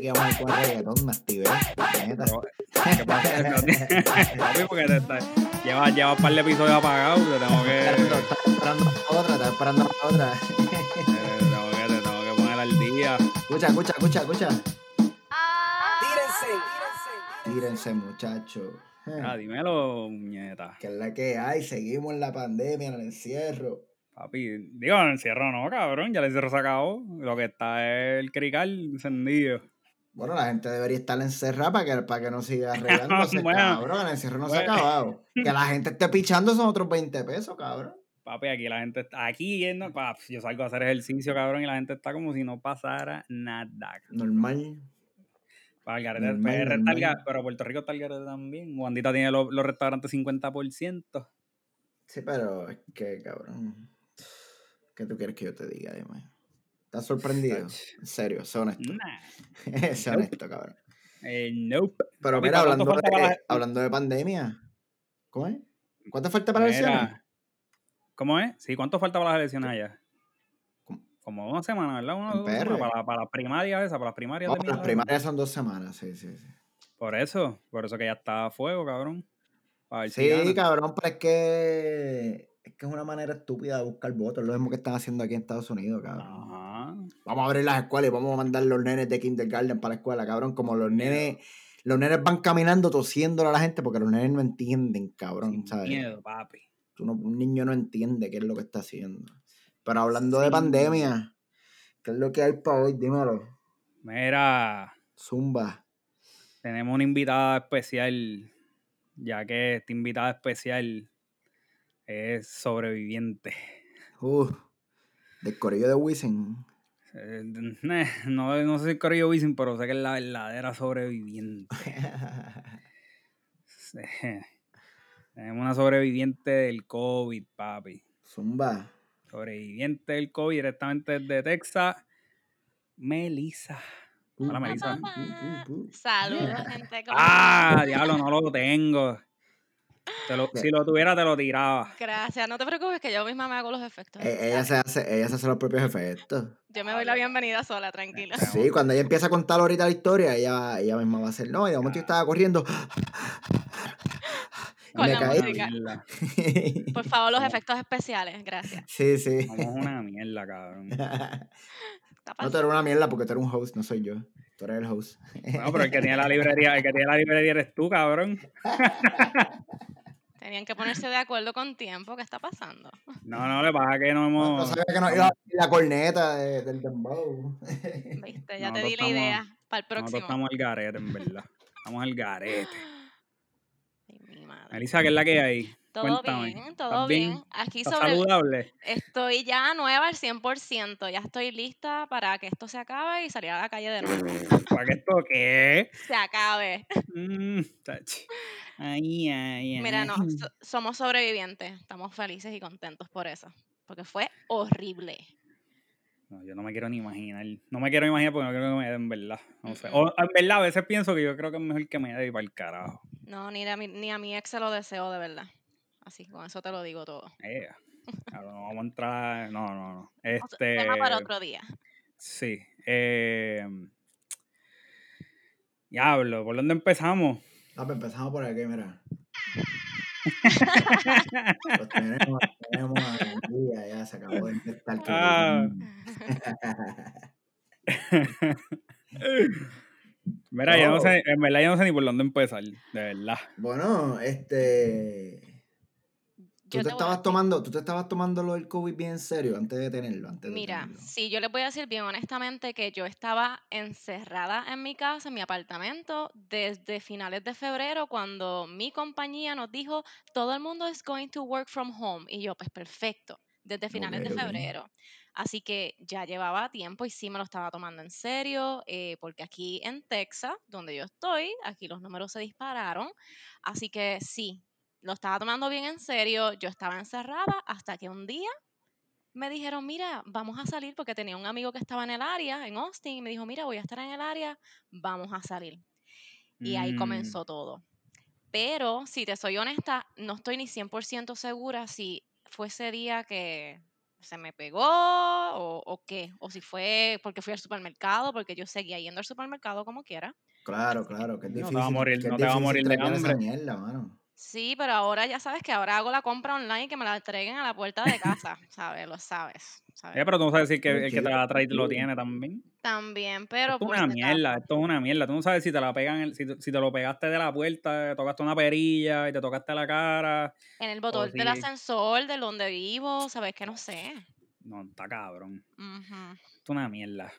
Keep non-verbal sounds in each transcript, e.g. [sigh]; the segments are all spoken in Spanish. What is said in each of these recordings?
Que íbamos a ir con reggaetón, me activé. neta. Pero, ¿qué pasa? [laughs] [laughs] Papi, porque te está- llevas, llevas un par de episodios apagados, te tengo que, Esperando, estaba esperando otra, estaba esperando otra. te tengo que, te tengo que poner al día. Escucha, escucha, escucha, escucha. Tírense. Tírense, muchachos. Ah, dímelo, muñeta. Que es la que hay, seguimos en la pandemia, en el encierro. Papi, digo, el encierro no, cabrón, ya el encierro se acabó. Lo que está es el crical encendido. Bueno, la gente debería estar encerrada para que, para que no siga [laughs] regándose, Bueno, cabrón. El encierro no se ha acabado. [laughs] Que la gente esté pichando son otros 20 pesos, cabrón. Papi, aquí la gente está, aquí yendo, pap, yo salgo a hacer ejercicio, cabrón, y la gente está como si no pasara nada. Normal. Para el garete, Normal, PR está el normal. pero Puerto Rico está el garete también. Juandita tiene los, los restaurantes 50%. Sí, pero es que, cabrón. ¿Qué tú quieres que yo te diga? Dime. ¿Estás sorprendido? En serio, sé honesto. Nah, [laughs] sé honesto, cabrón. eh, nope. Pero mira, ¿cuánto hablando para de, la- hablando de pandemia. ¿Cómo es? ¿Cuánto falta para las elecciones? ¿Cómo es? Sí, ¿cuánto falta para las elecciones allá? Como una semana, ¿verdad? Una, PR. para, para las primarias esas, para las primarias No, de las primarias son dos semanas, sí, sí, sí. Por eso, por eso que ya está a fuego, cabrón. Ver Sí, cabrón, pero es que es que es una manera estúpida de buscar votos. Lo mismo que están haciendo aquí en Estados Unidos, cabrón. Ajá. Vamos a abrir las escuelas y vamos a mandar los nenes de kindergarten para la escuela, cabrón. Como los nenes, los nenes van caminando tosiéndole a la gente porque los nenes no entienden, cabrón, Sin ¿sabes? miedo, papi. Un niño no entiende qué es lo que está haciendo. Pero hablando de pandemia, ¿qué es lo que hay para hoy? Dímelo. Mira, Zumba. tenemos una invitada especial, ya que esta invitada especial es sobreviviente. Uf. Del corillo de Wisin. Eh, No, no sé si es Corillo Wisin, pero sé que es la verdadera sobreviviente. [laughs] Sí. Tenemos una sobreviviente del COVID, papi. Zumba. Sobreviviente del COVID directamente desde Texas. Melissa. Hola, Uh, Melissa. uh, uh. Saludos, gente. ¿cómo Ah, diablo, no lo tengo. Te lo- si lo tuviera, te lo tiraba. Gracias, no te preocupes que yo misma me hago los efectos. Eh, ella, se hace, ella se hace los propios efectos. Yo me doy la bienvenida sola, tranquila. Sí, cuando ella empieza a contar ahorita la historia, ella, ella misma va a hacer, no, y de momento yo estaba corriendo. Con me la caí. música. Mierda. Por favor, los efectos especiales, gracias. sí, sí. Somos una mierda, cabrón. No, tú eres una mierda porque tú eres un host, no soy yo. Tú eres el host. No, pero el que tiene la librería, el que tiene la librería eres tú, cabrón. [laughs] Tenían que ponerse de acuerdo con tiempo. ¿Qué está pasando? No, no, le pasa que no No, no hemos. sabía que no iba a abrir la corneta de- del dembow. Viste, [laughs] ya Nosotros te di la estamos- idea para el Nosotros próximo. estamos al garete, en verdad. Estamos al garete. [gasps] Ay, mi madre. Melissa, ¿qué es la que hay? Todo Cuéntame. bien, todo ¿Estás bien. bien? Aquí ¿Estás sobre saludable? Estoy ya nueva al 100%. Ya estoy lista para que esto se acabe y salir a la calle de nuevo. [laughs] ¿Para qué esto qué? [laughs] Se acabe. Mm, ay, ay, ay. Mira, no, so- somos sobrevivientes. Estamos felices y contentos por eso. Porque fue horrible. No, yo no me quiero ni imaginar. No me quiero imaginar porque no quiero que me dé en verdad. No sé. O en verdad, a veces pienso que yo creo que es mejor que me dé para el carajo. No, ni a, mi, ni a mi ex se lo deseo de verdad. Así, con eso te lo digo todo. Eh, ahora no vamos a entrar. No, no, no. Este. Tema para otro día. Sí. Eh, diablo, ¿por dónde empezamos? Ah, pues empezamos por aquí, mira. [laughs] Los tenemos, tenemos aquí, ya se acabó de intentar que Ah. [laughs] Mira, yo no Oh. sé, en verdad yo no sé ni por dónde empezar, de verdad. Bueno, este. Tú te te estabas tomando, tú te estabas tomando lo del COVID bien en serio antes de tenerlo, antes de Mira, tenerlo. sí, yo les voy a decir bien honestamente que yo estaba encerrada en mi casa, en mi apartamento, desde finales de febrero, cuando mi compañía nos dijo, todo el mundo es going to work from home. Y yo, pues perfecto, desde finales de febrero. Así que ya llevaba tiempo y sí me lo estaba tomando en serio, eh, porque aquí en Texas, donde yo estoy, aquí los números se dispararon. Así que sí, lo estaba tomando bien en serio. Yo estaba encerrada hasta que un día me dijeron, mira, vamos a salir porque tenía un amigo que estaba en el área, en Austin, y me dijo, mira, voy a estar en el área, vamos a salir. Y ahí Mm, comenzó todo. Pero, si te soy honesta, no estoy ni 100% segura si fue ese día que se me pegó o, o qué, o si fue porque fui al supermercado, porque yo seguía yendo al supermercado como quiera. Claro, claro, que es No te va a morir, no te va a morir de hambre. mierda, mano. Sí, pero ahora ya sabes que ahora hago la compra online y que me la entreguen a la puerta de casa, [laughs] ¿sabes? Lo sabes, ¿sabes? Eh, pero tú no sabes si que, el que te la trae lo tiene también. También, pero Esto es una mierda, esto es una mierda. Tú no sabes si te la pegan, el- si, te- si te lo pegaste de la puerta, te tocaste una perilla y te tocaste la cara. En el botón del si... ascensor de donde vivo, ¿sabes? Que no sé. No, está cabrón. Esto es una mierda.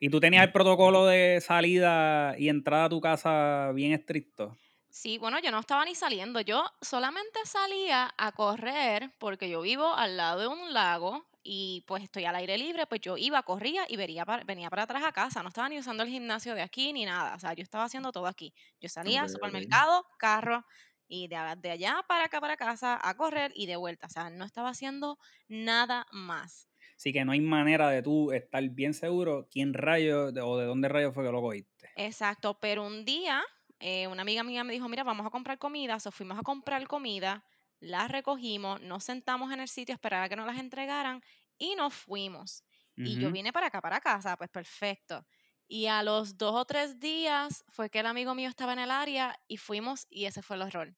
¿Y tú tenías el protocolo de salida y entrada a tu casa bien estricto? Sí, bueno, yo no estaba ni saliendo. Yo solamente salía a correr porque yo vivo al lado de un lago y pues estoy al aire libre, pues yo iba, corría y para- venía para atrás a casa. No estaba ni usando el gimnasio de aquí ni nada. O sea, yo estaba haciendo todo aquí. Yo salía al supermercado, carro y de, de allá para acá, para casa, a correr y de vuelta. O sea, no estaba haciendo nada más. Así que no hay manera de tú estar bien seguro quién rayo de- o de dónde rayo fue que lo cogiste. Exacto, pero un día eh, una amiga mía me dijo, mira, vamos a comprar comida, so fuimos a comprar comida, la recogimos, nos sentamos en el sitio a esperar a que nos las entregaran y nos fuimos. Y yo vine para acá, para casa, pues perfecto. Y a los dos o tres días fue que el amigo mío estaba en el área y fuimos, y ese fue el error.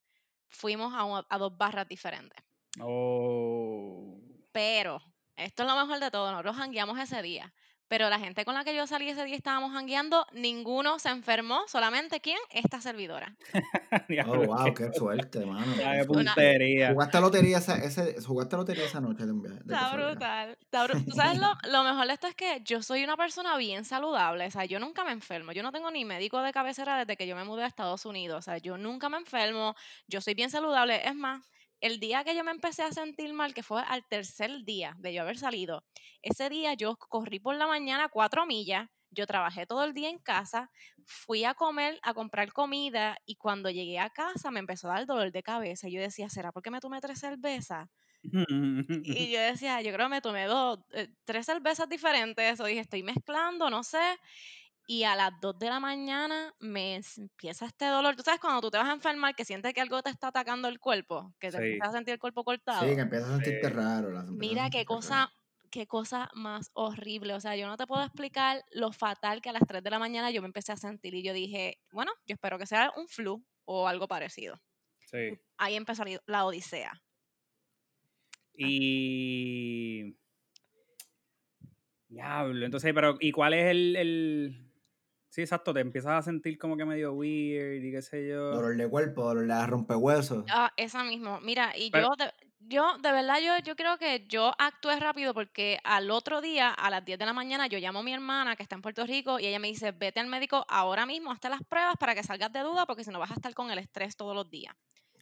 Fuimos a, un- a dos barras diferentes. Oh. Pero, esto es lo mejor de todo, nosotros jangueamos ese día. Pero la gente con la que yo salí ese día estábamos jangueando, ninguno se enfermó, solamente quién? Esta servidora. [laughs] Oh, wow, qué suerte, mano. [laughs] qué puntería. ¿Jugaste lotería esa, ese, ¿Jugaste lotería esa noche de, un viaje- Está brutal. está bru- Tú sabes lo, lo mejor de esto es que yo soy una persona bien saludable. O sea, yo nunca me enfermo. Yo no tengo ni médico de cabecera desde que yo me mudé a Estados Unidos. O sea, yo nunca me enfermo. Yo soy bien saludable. Es más, el día que yo me empecé a sentir mal, que fue al tercer día de yo haber salido, ese día yo corrí por la mañana cuatro millas. Yo trabajé todo el día en casa, fui a comer, a comprar comida y cuando llegué a casa me empezó a dar dolor de cabeza. Y yo decía, ¿será porque me tomé tres cervezas? Y yo [laughs] decía, yo creo que me tomé dos, eh, tres cervezas diferentes, o dije, estoy mezclando, no sé. Y a las 2 de la mañana me empieza este dolor. Tú sabes, cuando tú te vas a enfermar, que sientes que algo te está atacando el cuerpo, que te Sí. empiezas a sentir el cuerpo Sí, cortado. que empiezas a sentirte Sí. raro. las- Mira qué cosa, raro. qué cosa más horrible. O sea, yo no te puedo explicar lo fatal que a las 3 de la mañana yo me empecé a sentir. Y yo dije, bueno, yo espero que sea un flu o algo parecido. Sí. Ahí empezó la- la odisea. Y. Diablo. Entonces, pero, ¿y cuál es el, el. Sí, exacto, te empiezas a sentir como que medio weird y qué sé yo. Dolor de cuerpo, dolor de rompehuesos. Ah, esa mismo. Mira, y Pero- yo de, yo, de verdad, yo, yo creo que yo actué rápido porque al otro día, a las 10 de la mañana, yo llamo a mi hermana que está en Puerto Rico y ella me dice, vete al médico ahora mismo, hazte las pruebas para que salgas de duda porque si no vas a estar con el estrés todos los días.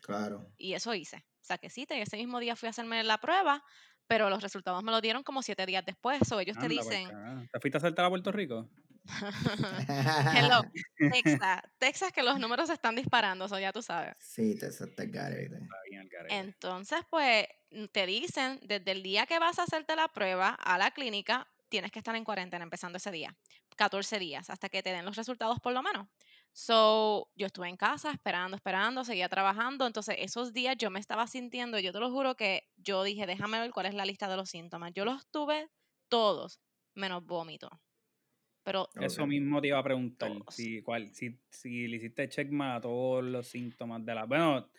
Claro. Y eso hice. O sea, que sí, te- ese mismo día fui a hacerme la prueba, pero los resultados me lo dieron como siete días después. O ellos te Anda, pa'l dicen. ¿Te fuiste a saltar a Puerto Rico? [laughs] hello, [laughs] Texas, Texas, que los números se están disparando, eso ya tú sabes. sí, te te garete. Está bien. Entonces, pues te dicen, desde el día que vas a hacerte la prueba a la clínica, tienes que estar en cuarentena empezando ese día, 14 días, hasta que te den los resultados por lo menos. So, yo estuve en casa esperando, esperando, seguía trabajando, entonces esos días yo me estaba sintiendo, yo te lo juro que yo dije, déjame ver cuál es la lista de los síntomas. Yo los tuve todos, menos vómito. Pero Eso mismo te iba a preguntar. Todos. Si, cuál, si, si le hiciste checkmark a todos los síntomas de la. Bueno,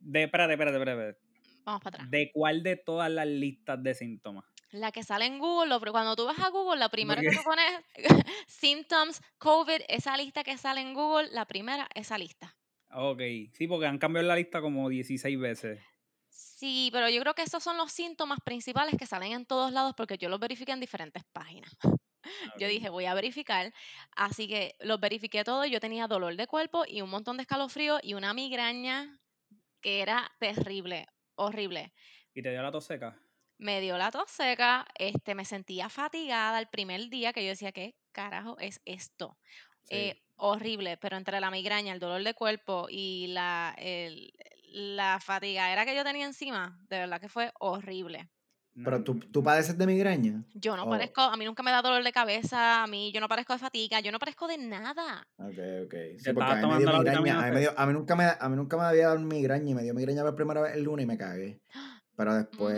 de, espérate, espérate, espérate. vamos para atrás. ¿De cuál de todas las listas de síntomas? La que sale en Google, pri- cuando tú vas a Google, la primera que tú pones, [laughs] symptoms, COVID, esa lista que sale en Google, la primera, esa lista. Ok, sí, porque han cambiado la lista como 16 veces. Sí, pero yo creo que esos son los síntomas principales que salen en todos lados porque yo los verifiqué en diferentes páginas. [laughs] [laughs] Yo dije, voy a verificar. Así que los verifiqué todo. Yo tenía dolor de cuerpo y un montón de escalofrío y una migraña que era terrible, horrible. ¿Y te dio la tos seca? me dio la tos seca, este, me sentía fatigada el primer día que yo decía, ¿qué carajo es esto? Sí. Eh, horrible, pero entre la migraña, el dolor de cuerpo y la, el- la fatigadera que yo tenía encima, de verdad que fue horrible. Pero tú, no. tú padeces de migraña. Yo no Oh. parezco, a mí nunca me da dolor de cabeza, a mí yo no parezco de fatiga, yo no parezco de nada. Ok, ok. Sí, porque a mí me dio migraña. A mí, me C. dio- a mí nunca me, a mí nunca me había dado migraña y me dio migraña por primera vez el lunes y me cagué. [gasps] Pero después,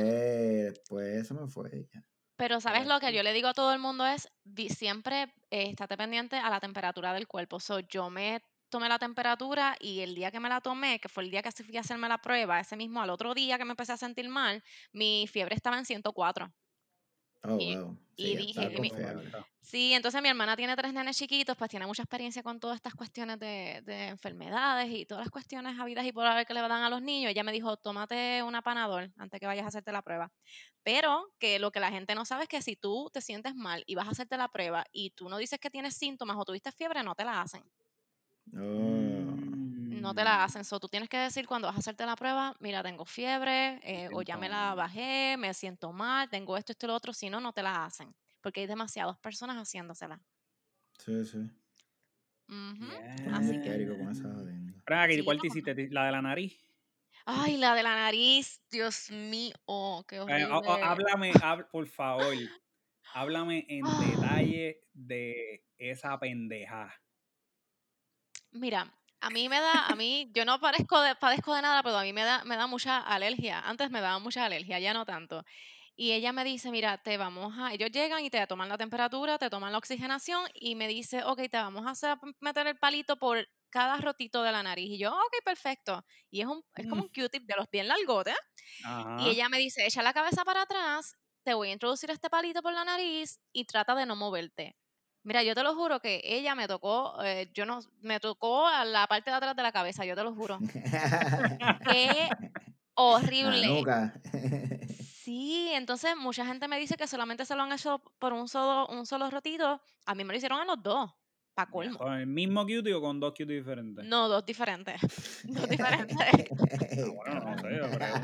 después se me fue ya. Pero ¿sabes lo que yo le digo a todo el mundo es, di- siempre eh, estate pendiente a la temperatura del cuerpo. So, yo me tomé la temperatura y el día que me la tomé, que fue el día que fui a hacerme la prueba, ese mismo al otro día que me empecé a sentir mal, mi fiebre estaba en 104. Oh, Y- wow. y Sí, dije, y mi- confiable. Sí, entonces mi hermana tiene tres nenes chiquitos, pues tiene mucha experiencia con todas estas cuestiones de, de enfermedades y todas las cuestiones habidas y por haber que le dan a los niños. Ella me dijo, tómate una panadol antes que vayas a hacerte la prueba. Pero que lo que la gente no sabe es que si tú te sientes mal y vas a hacerte la prueba y tú no dices que tienes síntomas o tuviste fiebre, no te la hacen. Oh. No te la Mm. hacen. So, tú tienes que decir cuando vas a hacerte la prueba, mira, tengo fiebre, eh, o ya me la bajé, me siento mal, tengo esto, esto y lo otro. Si no, no te la hacen. Porque hay demasiadas personas haciéndosela. Sí, sí. Así muy que- histérico con esa jodienda. Espera, ¿qué- Sí, ¿cuál te hiciste? ¿La de la nariz? Ay, la de la nariz, Dios mío, qué Eh, horrible. háblame, hab- por favor, háblame en Ah. detalle de esa pendeja. Mira, a mí me da, a mí, yo no padezco de, padezco de nada, pero a mí me da, me da mucha alergia. Antes me daba mucha alergia, ya no tanto. Y ella me dice, mira, te vamos a, ellos llegan y te toman la temperatura, te toman la oxigenación y me dice, ok, te vamos a hacer, meter el palito por cada rotito de la nariz. Y yo, ok, perfecto. Y es, un, es como Mm. un Q-tip de los bien largotes. Y ella me dice, echa la cabeza para atrás, te voy a introducir este palito por la nariz y trata de no moverte. Mira, yo te lo juro que ella me tocó, eh, yo no, me tocó a la parte de atrás de la cabeza, yo te lo juro. Qué horrible. Sí, entonces mucha gente me dice que solamente se lo han hecho por un solo, un solo rotito. A mí me lo hicieron en los dos, pa' colmo. ¿Con el mismo cutie o con dos cuties diferentes? No, dos diferentes. [laughs] Dos [laughs] diferentes. Bueno, no sé, yo cabrón.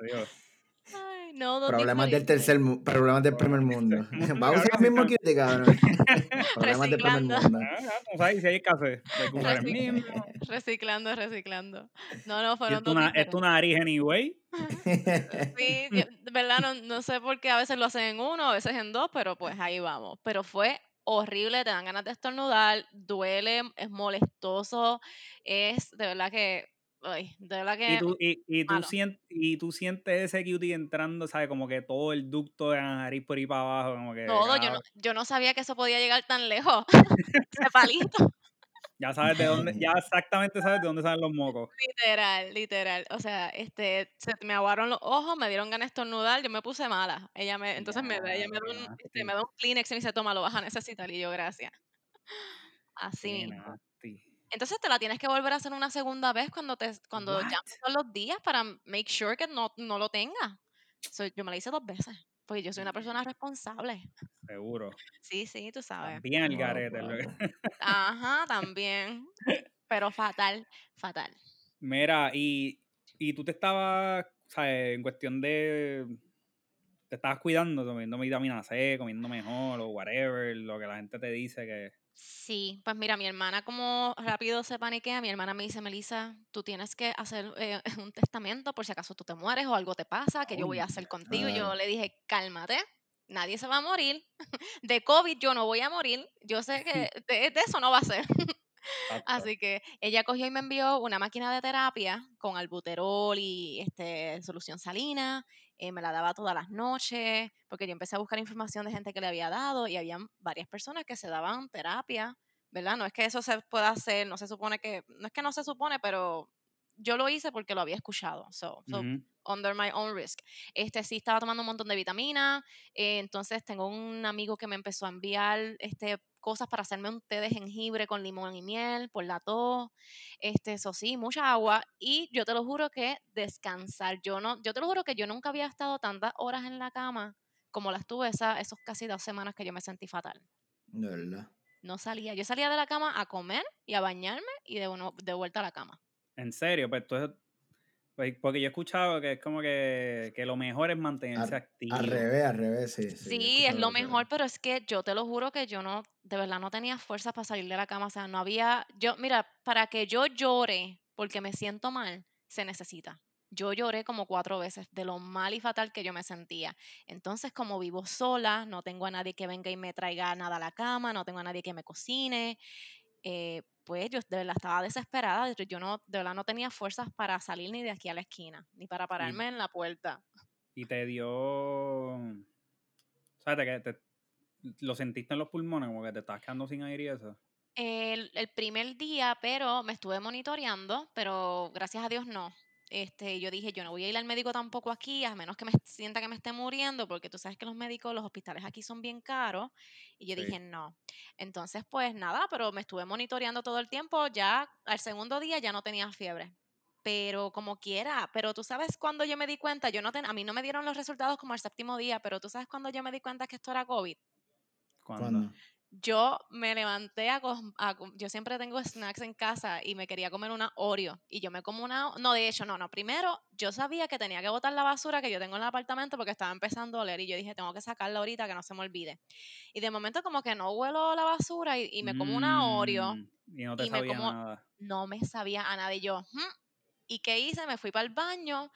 Adiós. Ay, no, dos Problemas del diferentes. tercer problemas del primer mundo. [laughs] [laughs] mundo, Va a usar el mismo cutie, cabrón. [laughs] Problemas del primer Reciclando. mundo. Ya, tú sabes, si hay escasez, hay que usar el Recic- mismo. reciclando, reciclando. No, no, fueron dos es tu nariz anyway. Sí, verdad no, no sé por qué a veces lo hacen en uno, a veces en dos, pero pues ahí vamos. Pero fue horrible, te dan ganas de estornudar, duele, es molestoso, es de verdad que, ay, de verdad Y tú, y, y tú sientes, y tú sientes ese cutie entrando, ¿sabes? Como que todo el ducto de la nariz por ahí para abajo, como que Todo, yo no, cabrón, yo no sabía que eso podía llegar tan lejos, [laughs] [laughs] ese palito. ya sabes de dónde, ya exactamente sabes de dónde salen los mocos. Literal, literal. O sea, este, se me aguaron los ojos, me dieron ganas de estornudar, yo me puse mala. Ella me, entonces me da, ella me da un, este, me da un Kleenex y me dice, toma, lo vas a necesitar. Y yo, gracias. Así. Entonces te la tienes que volver a hacer una segunda vez cuando te, cuando ya pasan los días para make sure que no, no lo tenga. So, yo me la hice dos veces, porque yo soy una persona responsable. Seguro. Sí, sí, tú sabes. bien Wow, garete. Ajá, también. Pero fatal, fatal. Mira, y, y tú te estabas, ¿sabes? En cuestión de. Te estabas cuidando, comiendo vitamina C, comiendo mejor o whatever, lo que la gente te dice que. Sí, pues mira, mi hermana como rápido se paniquea, mi hermana me dice, Melissa, tú tienes que hacer eh, [laughs] un testamento por si acaso tú te mueres o algo te pasa, que yo voy a hacer contigo. Y yo le dije, cálmate, nadie se va a morir. [laughs] De COVID yo no voy a morir. Yo sé [laughs] que de, de eso no va a ser. Exacto. Así que ella cogió y me envió una máquina de terapia con albuterol y este, solución salina. eh, me la daba todas las noches, porque yo empecé a buscar información de gente que le había dado y había varias personas que se daban terapia, ¿verdad? No es que eso se pueda hacer, no se supone que, no es que no se supone, pero yo lo hice porque lo había escuchado. So, so under my own risk. Este sí estaba tomando un montón de vitaminas, eh, entonces tengo un amigo que me empezó a enviar este cosas para hacerme un té de jengibre con limón y miel por la tos. Este, eso sí, mucha agua y yo te lo juro que descansar. Yo no, yo te lo juro que yo nunca había estado tantas horas en la cama como las tuve esa, esos casi dos semanas que yo me sentí fatal. De verdad. No salía, yo salía de la cama a comer y a bañarme y de, uno, de vuelta a la cama. En serio, pues entonces. pues, porque yo he escuchado que es como que, que lo mejor es mantenerse Al, activo. al revés, al revés, sí. Sí, es lo mejor, pero es que yo te lo juro que yo no, de verdad no tenía fuerzas para salir de la cama, o sea, no había, yo, mira, para que yo llore porque me siento mal, se necesita. Yo lloré como cuatro veces de lo mal y fatal que yo me sentía. Entonces, como vivo sola, no tengo a nadie que venga y me traiga nada a la cama, no tengo a nadie que me cocine, eh, pues yo de verdad estaba desesperada, yo no, de verdad no tenía fuerzas para salir ni de aquí a la esquina, ni para pararme en la puerta. Y te dio, ¿sabes? que te, lo sentiste en los pulmones, como que te estás quedando sin aire y eso. El, el, primer día, pero me estuve monitoreando, pero gracias a Dios no. Este, yo dije, yo no voy a ir al médico tampoco aquí, a menos que me sienta que me esté muriendo, porque tú sabes que los médicos, los hospitales aquí son bien caros. Y yo dije, no. Entonces, pues nada, pero me estuve monitoreando todo el tiempo. Ya al segundo día ya no tenía fiebre. Pero como quiera, pero tú sabes cuando yo me di cuenta, yo no ten, a mí no me dieron los resultados como el séptimo día, pero tú sabes cuando yo me di cuenta que esto era COVID. ¿Cuándo? Yo me levanté a, yo siempre tengo snacks en casa y me quería comer una Oreo y yo me como una no de hecho no no primero yo sabía que tenía que botar la basura que yo tengo en el apartamento porque estaba empezando a oler y yo dije tengo que sacarla ahorita que no se me olvide y de momento como que no huelo la basura y, me como una Oreo mm, y no te sabía nada no me sabía a nada y yo y qué hice me fui para el baño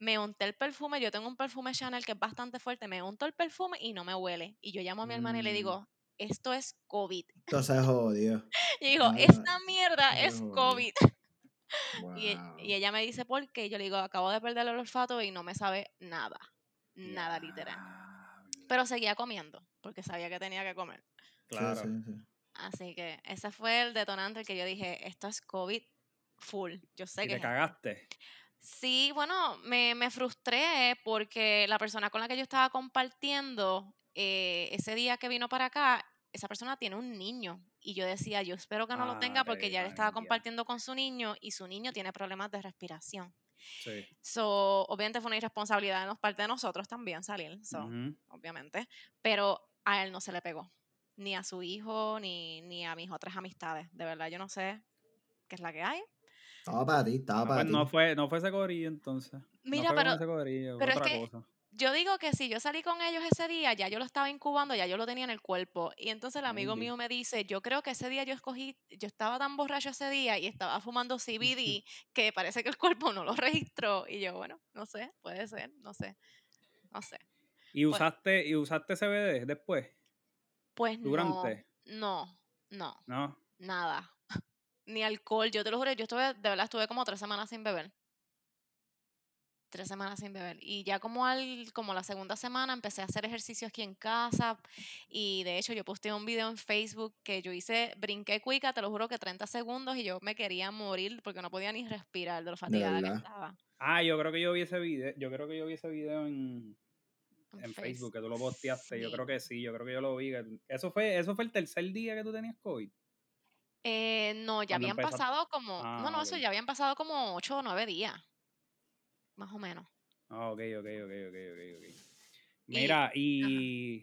me unté el perfume, yo tengo un perfume Chanel que es bastante fuerte, me unto el perfume y no me huele. Y yo llamo a mi hermana y le mm. digo, esto es COVID. [laughs] Entonces jodió. y digo, esta mierda es COVID. [laughs] Y, ella me dice, ¿por qué? Yo le digo, acabo de perder el olfato y no me sabe nada. Nada literal. Pero seguía comiendo, porque sabía que tenía que comer. Claro. Así que ese fue el detonante el que yo dije, esto es COVID full. Yo sé ¿Y que... Te cagaste. Sí, bueno, me, me, frustré porque la persona con la que yo estaba compartiendo eh, ese día que vino para acá, esa persona tiene un niño. Y yo decía, yo espero que no lo tenga porque ya le estaba compartiendo con su niño y su niño tiene problemas de respiración. Sí. So, obviamente fue una irresponsabilidad de parte de nosotros también salir, so, obviamente. Pero a él no se le pegó. Ni a su hijo, ni, ni a mis otras amistades. De verdad, yo no sé qué es la que hay. Estaba para ti, estaba para pues ti. No fue, no fue ese corillo entonces. Mira, no pero, ese corillo, pero otra es que cosa. Yo digo que si yo salí con ellos ese día, ya yo lo estaba incubando, ya yo lo tenía en el cuerpo. Y entonces el amigo mío me dice, yo creo que ese día yo escogí, yo estaba tan borracho ese día y estaba fumando CBD [laughs] que parece que el cuerpo no lo registró. Y yo, bueno, no sé, puede ser, no sé, no sé. ¿Y pues usaste, ¿y usaste CBD después? Pues ¿Durante? no, no, no. Nada [laughs] ni alcohol. Yo te lo juro, yo estuve, de verdad, estuve como tres semanas sin beber. Tres semanas sin beber. Y ya como al, como la segunda semana empecé a hacer ejercicio aquí en casa. Y de hecho, yo posté un video en Facebook que yo hice, brinqué cuica, te lo juro que 30 segundos y yo me quería morir porque no podía ni respirar de lo fatigada que estaba. Ah, yo creo que yo vi ese video, yo creo que yo vi ese video en, en Facebook, que tú lo posteaste. Yo creo que sí, yo creo que yo lo vi. Eso fue, eso fue el tercer día que tú tenías COVID. Eh, no, ya habían pasado como, no, no, ah, eso ya habían pasado como ocho o nueve días, más o menos. Ah, ok, ok, ok, ok, ok, Mira, y,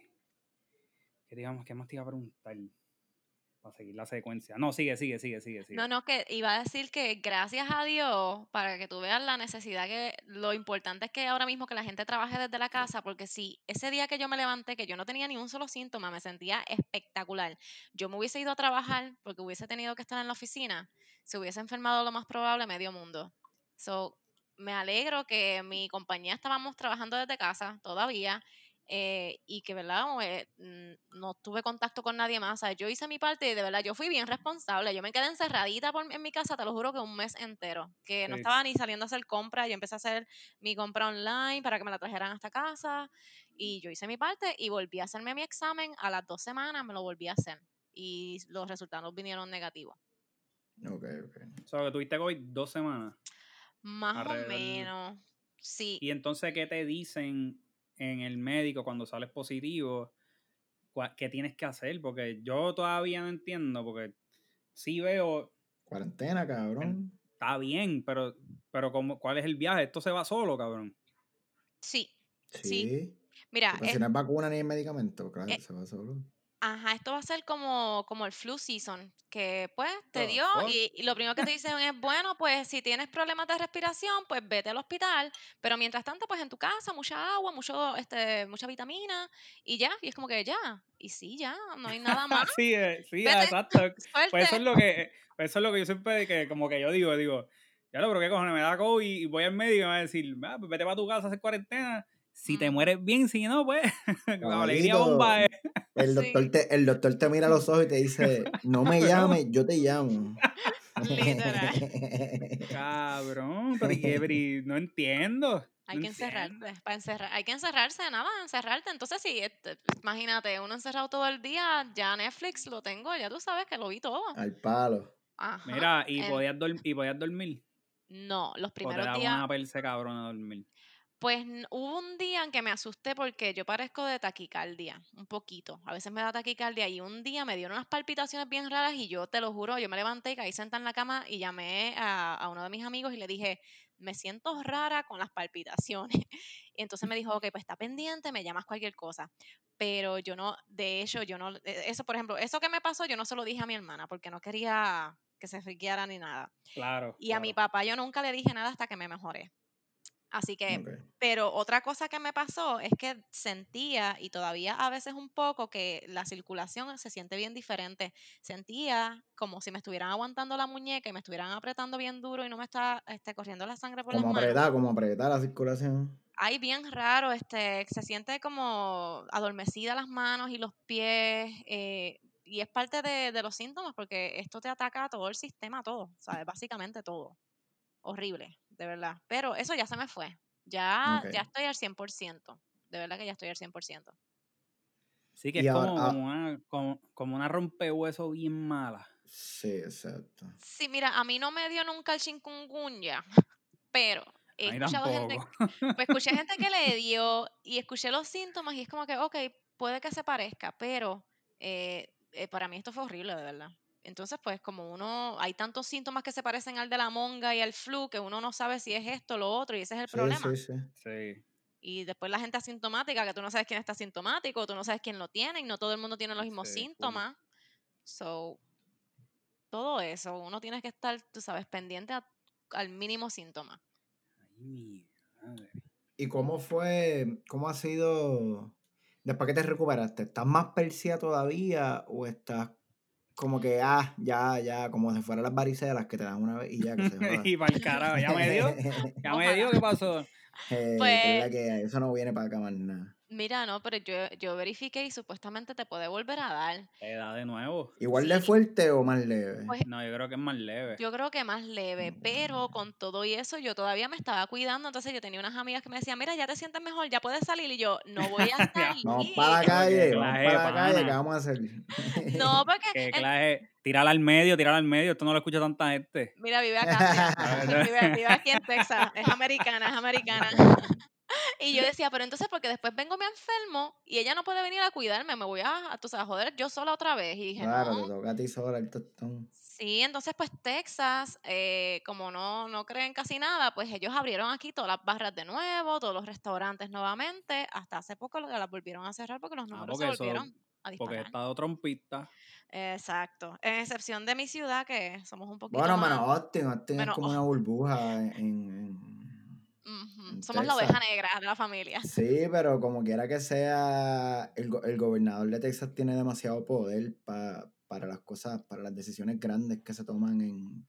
¿qué digamos, qué más te iba a preguntar? Para seguir la secuencia. No, sigue, sigue, sigue, sigue, sigue. No, no, que iba a decir que gracias a Dios, para que tú veas la necesidad que, lo importante es que ahora mismo que la gente trabaje desde la casa, porque si ese día que yo me levanté, que yo no tenía ni un solo síntoma, me sentía espectacular. Yo me hubiese ido a trabajar porque hubiese tenido que estar en la oficina, se hubiese enfermado lo más probable medio mundo. So, me alegro que mi compañía estábamos trabajando desde casa todavía eh, y que, ¿verdad? Eh, no tuve contacto con nadie más. O sea, yo hice mi parte y de verdad yo fui bien responsable. Yo me quedé encerradita en mi casa, te lo juro que un mes entero, que no estaba ni saliendo a hacer compras. Yo empecé a hacer mi compra online para que me la trajeran hasta casa y yo hice mi parte y volví a hacerme mi examen. A las dos semanas me lo volví a hacer y los resultados vinieron negativos. Ok, ok. O sea, que tuviste COVID dos semanas. Más o menos, sí. Y entonces, ¿qué te dicen en el médico cuando sales positivo, ¿qué tienes que hacer? Porque yo todavía no entiendo, porque sí veo... Cuarentena, cabrón. Está bien, pero, pero ¿cuál es el viaje? ¿Esto se va solo, cabrón? Sí. Sí. Mira. si no es vacuna ni es medicamento, claro, eh se va solo. Ajá, esto va a ser como, como el flu season, que pues te dio y, lo primero que te dicen es, bueno, pues si tienes problemas de respiración, pues vete al hospital, pero mientras tanto, pues en tu casa, mucha agua, mucho, este, mucha vitamina y ya, y es como que ya, y sí, ya, no hay nada [laughs] más. sí, sí, exacto. [laughs] Pues eso es lo que, pues eso es lo que yo siempre, que como que yo digo, digo, ya lo, pero qué cojones, me da COVID y voy al médico y me va a decir, ah, pues vete para tu casa a hacer cuarentena Si te mueres bien, si no, pues, [laughs] alegría Caballito, bomba. eh. El doctor, Sí. te, el doctor te mira a los ojos y te dice, no me [laughs] llames, yo te llamo. [laughs] Literal. Cabrón, pero, ¿y qué, pero y no entiendo. Hay no que entiendo. encerrarte, para encerrar, hay que encerrarse, nada más, encerrarte. Entonces, sí, este, imagínate, uno encerrado todo el día, ya Netflix lo tengo, ya tú sabes que lo vi todo. Al palo. Ajá. Mira, ¿y en- podías, ¿y podías dormir? No, los ¿O te primeros días, una perse cabrón a dormir? Pues hubo un día en que me asusté porque yo parezco de taquicardia, un poquito. A veces me da taquicardia y un día me dieron unas palpitaciones bien raras y yo te lo juro, yo me levanté y caí sentada en la cama y llamé a, a uno de mis amigos y le dije, me siento rara con las palpitaciones. [laughs] Y entonces me dijo, ok, pues está pendiente, me llamas cualquier cosa. Pero yo no, de hecho, yo no, e- eso por ejemplo, eso que me pasó, yo no se lo dije a mi hermana porque no quería que se friqueara ni nada. Claro. Y a mi papá yo nunca le dije nada hasta que me mejoré. Así que pero otra cosa que me pasó es que sentía, y todavía a veces un poco, que la circulación se siente bien diferente. Sentía como si me estuvieran aguantando la muñeca y me estuvieran apretando bien duro y no me está este, corriendo la sangre por las Como manos. apretar, como apretar la circulación. Ay, bien raro, este, se siente como adormecida las manos y los pies, eh, y es parte de, de los síntomas porque esto te ataca a todo el sistema, todo, ¿sabes? Básicamente todo. Horrible, de verdad. Pero eso ya se me fue. Ya, ya estoy al 100%. De verdad que ya estoy al 100%. Sí, que Y es ahora- como, ah- como una, como, como una rompehueso bien mala. Sí, exacto. Sí, mira, a mí no me dio nunca el chikungunya, [laughs] pero he escuchado gente, pues escuché [laughs] gente que le dio y escuché los síntomas y es como que, ok, puede que se parezca, pero eh, eh, para mí esto fue horrible, de verdad. Entonces, pues como uno, hay tantos síntomas que se parecen al de la monga y al flu que uno no sabe si es esto o lo otro y ese es el Sí, problema. sí, sí. Sí. Y después la gente asintomática, que tú no sabes quién está asintomático, tú no sabes quién lo tiene, y no todo el mundo tiene los mismos síntomas. So, todo eso, uno tiene que estar, tú sabes, pendiente a- al mínimo síntoma. Ay, mi madre. ¿Y cómo fue, cómo ha sido, después que te recuperaste, ¿estás más persia todavía o estás como que, ah, ya, ya, como si fueran las varicelas que te dan una vez y ya, que se [laughs] joda? y para el carajo, ya me dio. Ya me dio. ¿qué pasó? [laughs] Eh, Pues- que eso no viene para acá más nada. Mira, no, pero yo, yo verifiqué y supuestamente te puede volver a dar. Te da de nuevo. ¿Igual de fuerte o más leve? Pues No, yo creo que es más leve. yo creo que más leve, pero con todo y eso yo todavía me estaba cuidando, entonces yo tenía unas amigas que me decían, mira, ya te sientes mejor, ya puedes salir, y yo, no voy a [laughs] estar Vamos para la calle, vamos para la calle. ¿qué vamos a hacer? No, porque clase, tirarla al medio, tirarla al medio, esto no lo escucha tanta gente. Mira, vive acá, [laughs] vive, vive aquí en Texas, es americana, es americana. [laughs] Y yo decía, pero entonces, porque después vengo me enfermo y ella no puede venir a cuidarme, me voy a, a, tú sabes, a joder yo sola otra vez. Y dije, Claro, no. te toca a ti sola el tostón. Sí, entonces pues Texas, eh, como no, no creen casi nada, pues ellos abrieron aquí todas las barras de nuevo, todos los restaurantes nuevamente, hasta hace poco las volvieron a cerrar porque los Ah, números porque se eso- volvieron a Porque he estado trompista. Exacto, en excepción de mi ciudad que somos un poquito Bueno, menos Austin, Austin menos es como una burbuja en, en- Somos la oveja negra de la familia. Sí, pero como quiera que sea, el, go- el gobernador de Texas tiene demasiado poder pa- para las cosas, para las decisiones grandes que se toman en,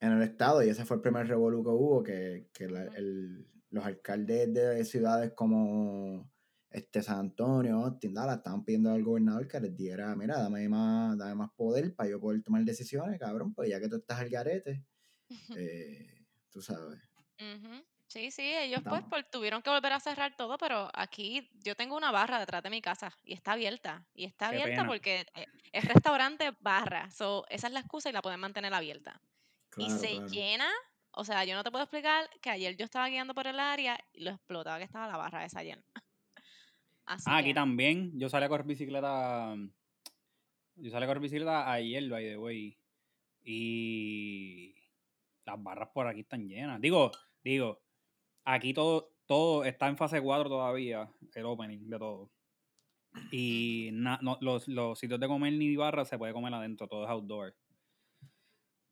en el estado. Y ese fue el primer revolú que hubo, que, que la- Ujú. el- los alcaldes de ciudades como este San Antonio, Austin, Dallas, estaban pidiendo al gobernador que les diera, mira, dame más, dame más poder para yo poder tomar decisiones, cabrón, pues ya que tú estás al garete, eh, tú sabes. Sí, sí, ellos pues por- tuvieron que volver a cerrar todo, pero aquí yo tengo una barra detrás de mi casa y está abierta. Y está Qué abierta pena. porque eh, es restaurante barra. So, esa es la excusa y la pueden mantener abierta. y se claro. llena, o sea, yo no te puedo explicar que ayer yo estaba guiando por el área y lo explotaba que estaba la barra esa llena. [laughs] Así Ah, aquí también. Yo salí a correr bicicleta. Yo salí a correr bicicleta ayer, by the way. Y las barras por aquí están llenas. Digo, digo, aquí todo, todo está en fase 4 todavía, el opening de todo. Y na- no, los, los sitios de comer ni barras se puede comer adentro, todo es outdoor.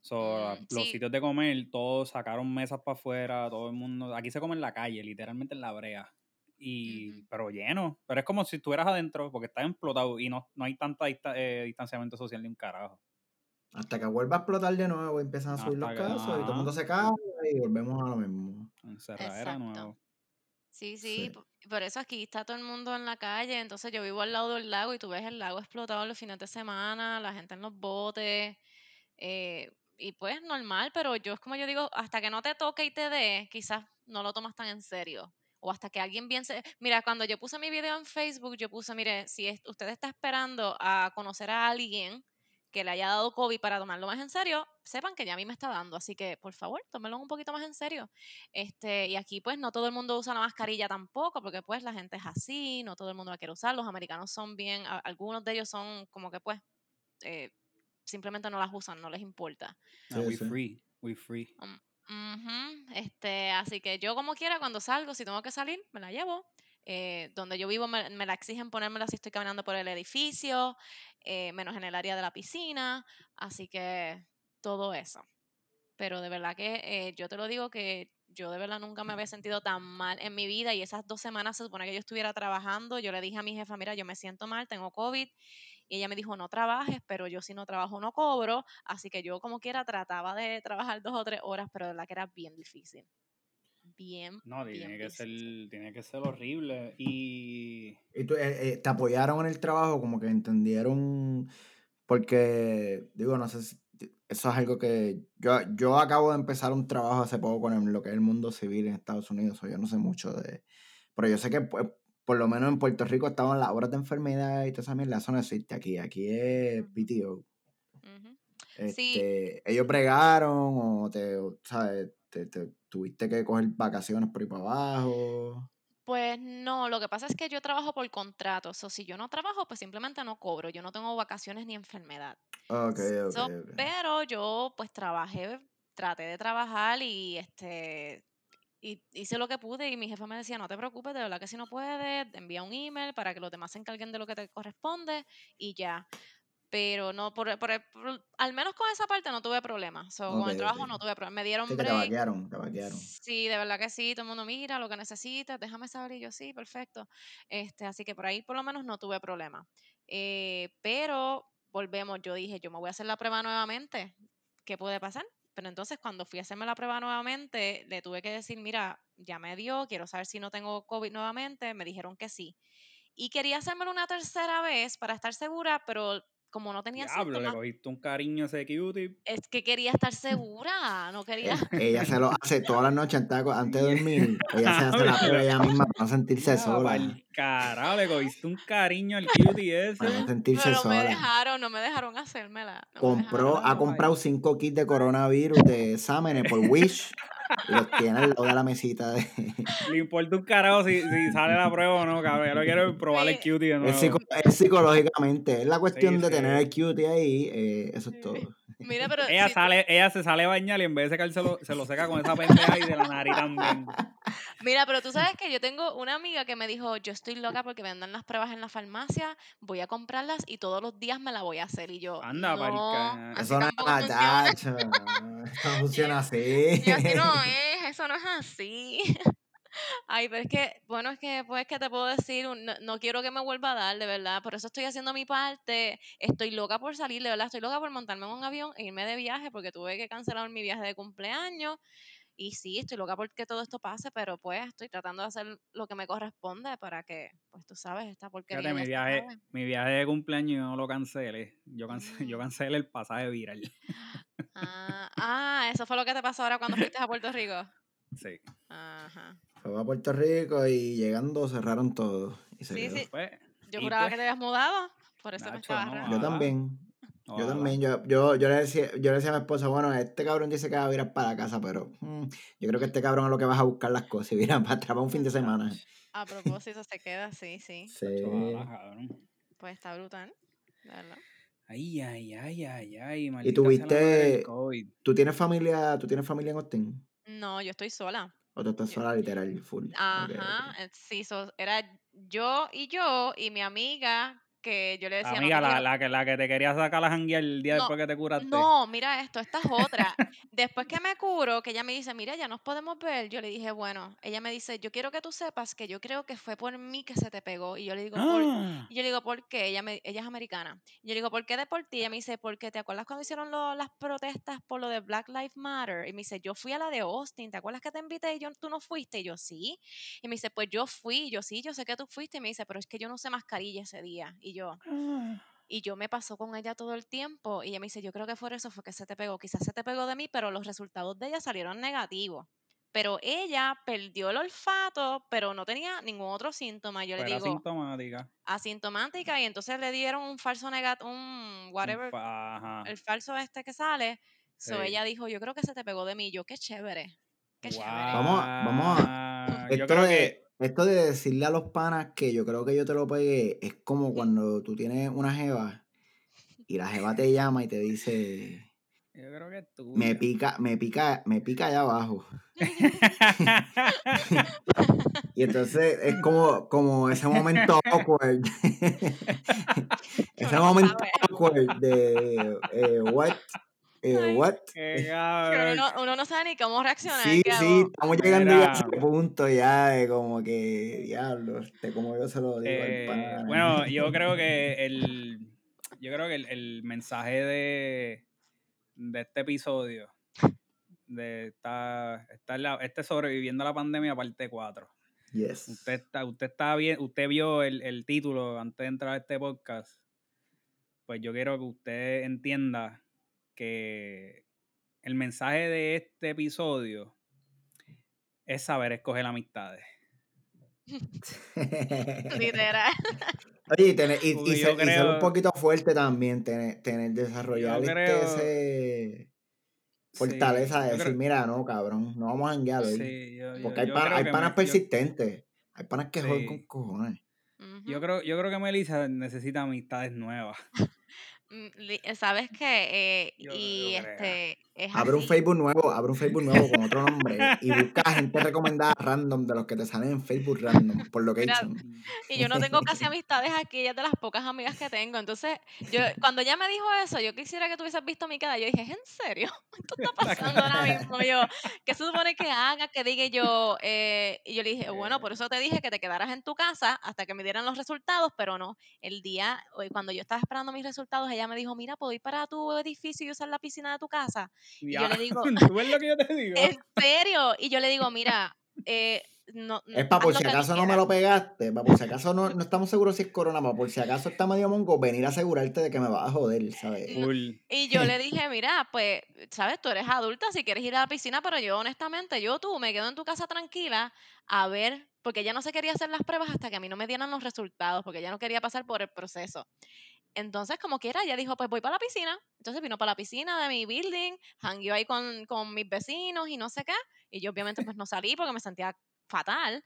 So, Mm, los sí. sitios de comer, todos sacaron mesas para afuera, todo el mundo. Aquí se come en la calle, literalmente en la brea. Y. Pero lleno. Pero es como si estuvieras adentro, porque está explotado y no, no hay tanta dista- eh, distanciamiento social ni un carajo. Hasta que vuelva a explotar de nuevo y empiezan a subir los casos y todo el mundo se cae y volvemos a lo mismo. Encerradera nuevo. Sí, sí, Sí. po- Por eso aquí está todo el mundo en la calle, entonces yo vivo al lado del lago y tú ves el lago explotado los fines de semana, la gente en los botes, eh, y pues normal, pero yo es como yo digo, hasta que no te toque y te dé, quizás no lo tomas tan en serio. O hasta que alguien bien se... Mira, cuando yo puse mi video en Facebook, yo puse, mire, si es- usted está esperando a conocer a alguien que le haya dado COVID para tomarlo más en serio, sepan que ya a mí me está dando. Así que, por favor, tómenlo un poquito más en serio. Este, y aquí pues no todo el mundo usa la mascarilla tampoco, porque pues la gente es así, no todo el mundo la quiere usar, los americanos son bien, a- algunos de ellos son como que pues eh, simplemente no las usan, no les importa. Ah, Sí, we free, we free. Um, Este, así que yo como quiera cuando salgo, si tengo que salir, me la llevo. Eh, donde yo vivo me, la exigen ponérmela si estoy caminando por el edificio, eh, menos en el área de la piscina, así que todo eso. Pero de verdad que eh, yo te lo digo que yo de verdad nunca me había sentido tan mal en mi vida y esas dos semanas se supone que yo estuviera trabajando. Yo le dije a mi jefa, mira, yo me siento mal, tengo COVID. Y ella me dijo, no trabajes, pero yo si no trabajo no cobro. Así que yo como quiera trataba de trabajar dos o tres horas, pero de verdad que era bien difícil. Bien, No, bien tiene que ser, tiene que ser horrible. Y ¿Y tú, eh, eh, te apoyaron en el trabajo? Como que entendieron, porque, digo, no sé si eso es algo que yo, yo acabo de empezar un trabajo hace poco con el- lo que es el mundo civil en Estados Unidos, o yo no sé mucho de, pero yo sé que pues, por lo menos en Puerto Rico estaban las horas de enfermedad y toda esa mierda, eso no existe aquí, aquí es. PTO. Ujú. Sí, Este, ellos bregaron o te, ¿sabes? Te, te- tuviste que coger vacaciones por ahí para abajo. Pues no, lo que pasa es que yo trabajo por contrato. O si yo no trabajo, pues simplemente no cobro. Yo no tengo vacaciones ni enfermedad. Ok, ok, So, ok. pero yo pues trabajé, traté de trabajar y este y hice lo que pude y mi jefa me decía, no te preocupes, de verdad que si no puedes, envía un email para que los demás se encarguen de lo que te corresponde y ya. Pero no, por, por- por- al menos con esa parte no tuve problemas. So, Ok, con el trabajo no tuve problemas. Me Sí, dieron que te vaquearon, te vaquearon. Sí, de verdad que sí, todo el mundo mira lo que necesitas, déjame saber y yo sí, perfecto. Este, así que por ahí por lo menos no tuve problema. Eh, pero volvemos, yo dije, yo me voy a hacer la prueba nuevamente, ¿qué puede pasar? Pero entonces cuando fui a hacerme la prueba nuevamente, le tuve que decir, mira, ya me dio, quiero saber si no tengo COVID nuevamente, me dijeron que sí. Y quería hacérmelo una tercera vez para estar segura, pero como no tenía diablo, le síntomas, cogiste un cariño a ese cutie. es que quería estar segura, no quería... Ella se lo hace [laughs] todas las noches antes de, antes de dormir. Ella se hace la prueba ella misma para no sentirse Ya, sola. carajo, le cogiste un cariño al cutie Para no ese. sentirse Pero me sola. dejaron, no me dejaron hacérmela. No me Compró, dejaron. ha comprado cinco kits de coronavirus de exámenes por Wish los tiene al lado de la mesita de. Le importa un carajo si, si sale la prueba o no, cabrón. Yo lo quiero probar el cutie de Es, nuevo. psico- es psicológicamente, es la cuestión Sí, de tener el cutie ahí, eh, eso es todo. Mira, pero Ella si tú- sale, ella se sale a bañar y en vez de secárselo, se lo seca con esa pendeja y de la nariz también. Mira, pero tú sabes que yo tengo una amiga que me dijo, yo estoy loca porque vendan las pruebas en la farmacia, voy a comprarlas y todos los días me la voy a hacer. Y yo, Anda, no, Eso no es tacho, esto no [laughs] funciona así. Y así no [laughs] es, eso no es así. [laughs] Ay, pero es que, bueno, es que, pues, ¿qué te puedo decir? No, no quiero que me vuelva a dar, de verdad. Por eso estoy haciendo mi parte. Estoy loca por salir, de verdad. Estoy loca por montarme en un avión e irme de viaje porque tuve que cancelar mi viaje de cumpleaños. Y sí, estoy loca porque todo esto pase, pero pues estoy tratando de hacer lo que me corresponde para que, pues tú sabes, esta porquería Fíjate, mi viaje, mi viaje de cumpleaños yo no lo cancelé. Yo, cance- yo Mm. cancelé el pasaje viral. [laughs] Ah, ah, eso fue lo que te pasó ahora cuando fuiste a Puerto Rico. [laughs] Sí. Ajá. Fue a Puerto Rico y llegando cerraron todo. Y se Sí, quedó. sí. Pues, Yo juraba pues, que te habías mudado. Por eso me estaba no, raro. Yo Ojalá. Yo también, yo, yo, yo, le decía, yo le decía a mi esposa, bueno, este cabrón dice que va a virar para la casa, pero mm, yo creo que este cabrón es lo que vas a buscar las cosas y virar para atrás para un fin de semana. A propósito, se queda, sí, sí. Pues está brutal, de ¿verdad? Ay, ay, ay, ay, ay, ¿Y maldita del tuviste, tú tienes familia, tú tienes familia en Austin? No, yo estoy sola. ¿O tú estás Yo- sola literal, full? Ajá, eh, sí, so- era yo y yo y mi amiga que yo le decía, Amiga, no la, la, que, la que te quería sacar la janguear el día No, después que te curaste. No, mira esto, esta es otra. [laughs] Después que me curo, que ella me dice, mira, ya nos podemos ver, yo le dije, bueno, ella me dice, yo quiero que tú sepas que yo creo que fue por mí que se te pegó. Y yo le digo, ¿por, ¡Ah! y yo le digo, ¿por qué? Ella, me, ella es americana. Y yo le digo, ¿por qué de por ti? Ella me dice, porque te acuerdas cuando hicieron lo- las protestas por lo de Black Lives Matter? Y me dice, yo fui a la de Austin, ¿te acuerdas que te invité y yo, tú no fuiste? Y yo, sí. Y me dice, pues yo fui, yo sí, yo sé que tú fuiste. Y me dice, pero es que yo no usé mascarilla ese día. Y yo, Ah. y yo me paso con ella todo el tiempo y ella me dice, yo creo que por eso fue que se te pegó, quizás se te pegó de mí, pero los resultados de ella salieron negativos. Pero ella perdió el olfato, pero no tenía ningún otro síntoma. Yo le Fuera digo, asintomática. asintomática, y entonces le dieron un falso negativo, un Un whatever, fa- ajá. el falso este que sale. So Sí. ella dijo, yo creo que se te pegó de mí. Y Yo, qué chévere. Qué chévere. Vamos a- vamos a. Yo Esto creo de, que. Esto de decirle a los panas que yo creo que yo te lo pegué es como cuando tú tienes una jeva y la jeva te llama y te dice, Yo creo que es tú. me pica, me pica, me pica allá abajo. [laughs] Y entonces es como, como ese momento [laughs] awkward. [laughs] ese momento awkward de eh, what, eh, what. [laughs] Uno, no, uno no sabe ni cómo reaccionar. Sí, ¿qué sí, hago? estamos llegando a ese punto ya de como que, diablo, este, como yo se lo digo Eh, al bueno, yo [laughs] creo que el. Yo creo que el, el mensaje de, de este episodio, de esta, esta es la- este sobreviviendo a la pandemia, parte 4. Yes. Usted está, usted está bien, usted vio el, el título antes de entrar a este podcast. Pues yo quiero que usted entienda que el mensaje de este episodio es saber escoger amistades. [laughs] Literal. Oye, y, tener- y, ser, y ser un poquito fuerte también, tener, tener desarrollar este, ese Sí, fortaleza de decir, creo- mira, no, cabrón, no vamos a janguear hoy. sí, yo- yo- Porque hay, yo hay panas me- yo- persistentes, hay panas que joden Sí. con cojones. Yo creo, yo creo que Melissa necesita amistades nuevas. [laughs] Mm, li- ¿Sabes qué? Eh, y este es Abre un. Facebook nuevo, abre un Facebook nuevo con otro nombre y [laughs] busca gente recomendada random de los que te salen en Facebook random por location. [laughs] Y yo no tengo casi amistades aquí, ella es de las pocas amigas que tengo. Entonces, yo [laughs] cuando ella me dijo eso, yo quisiera que tú hubieses visto mi cara. Yo dije, ¿es en serio? Esto está pasando ahora mismo. Yo, ¿qué se supone que haga? Que diga yo. eh, y yo le dije, bueno, por eso te dije que te quedaras en tu casa hasta que me dieran los resultados, pero no. El día, hoy, cuando yo estaba esperando mis resultados, ella me dijo, mira, ¿puedo ir para tu edificio y usar la piscina de tu casa? Y yo le digo, [laughs] ¿Tú ves lo que yo te [laughs] digo? ¿En serio? Y yo le digo, mira, eh, no, Es para por si acaso no me quieras". lo pegaste, para por si acaso no, no estamos seguros si es corona, para por si acaso está medio mongo, venir a asegurarte de que me vas a joder, ¿sabes? Y yo le dije, mira, pues, sabes, tú eres adulta si quieres ir a la piscina, pero yo honestamente, yo tú me quedo en tu casa tranquila a ver, porque ella no se quería hacer las pruebas hasta que a mí no me dieran los resultados, porque ella no quería pasar por el proceso. Entonces, como quiera, ella dijo, pues voy para la piscina. Entonces vino para la piscina de mi building, hangueó ahí con, con mis vecinos y no sé qué. Y yo obviamente pues no salí porque me sentía fatal.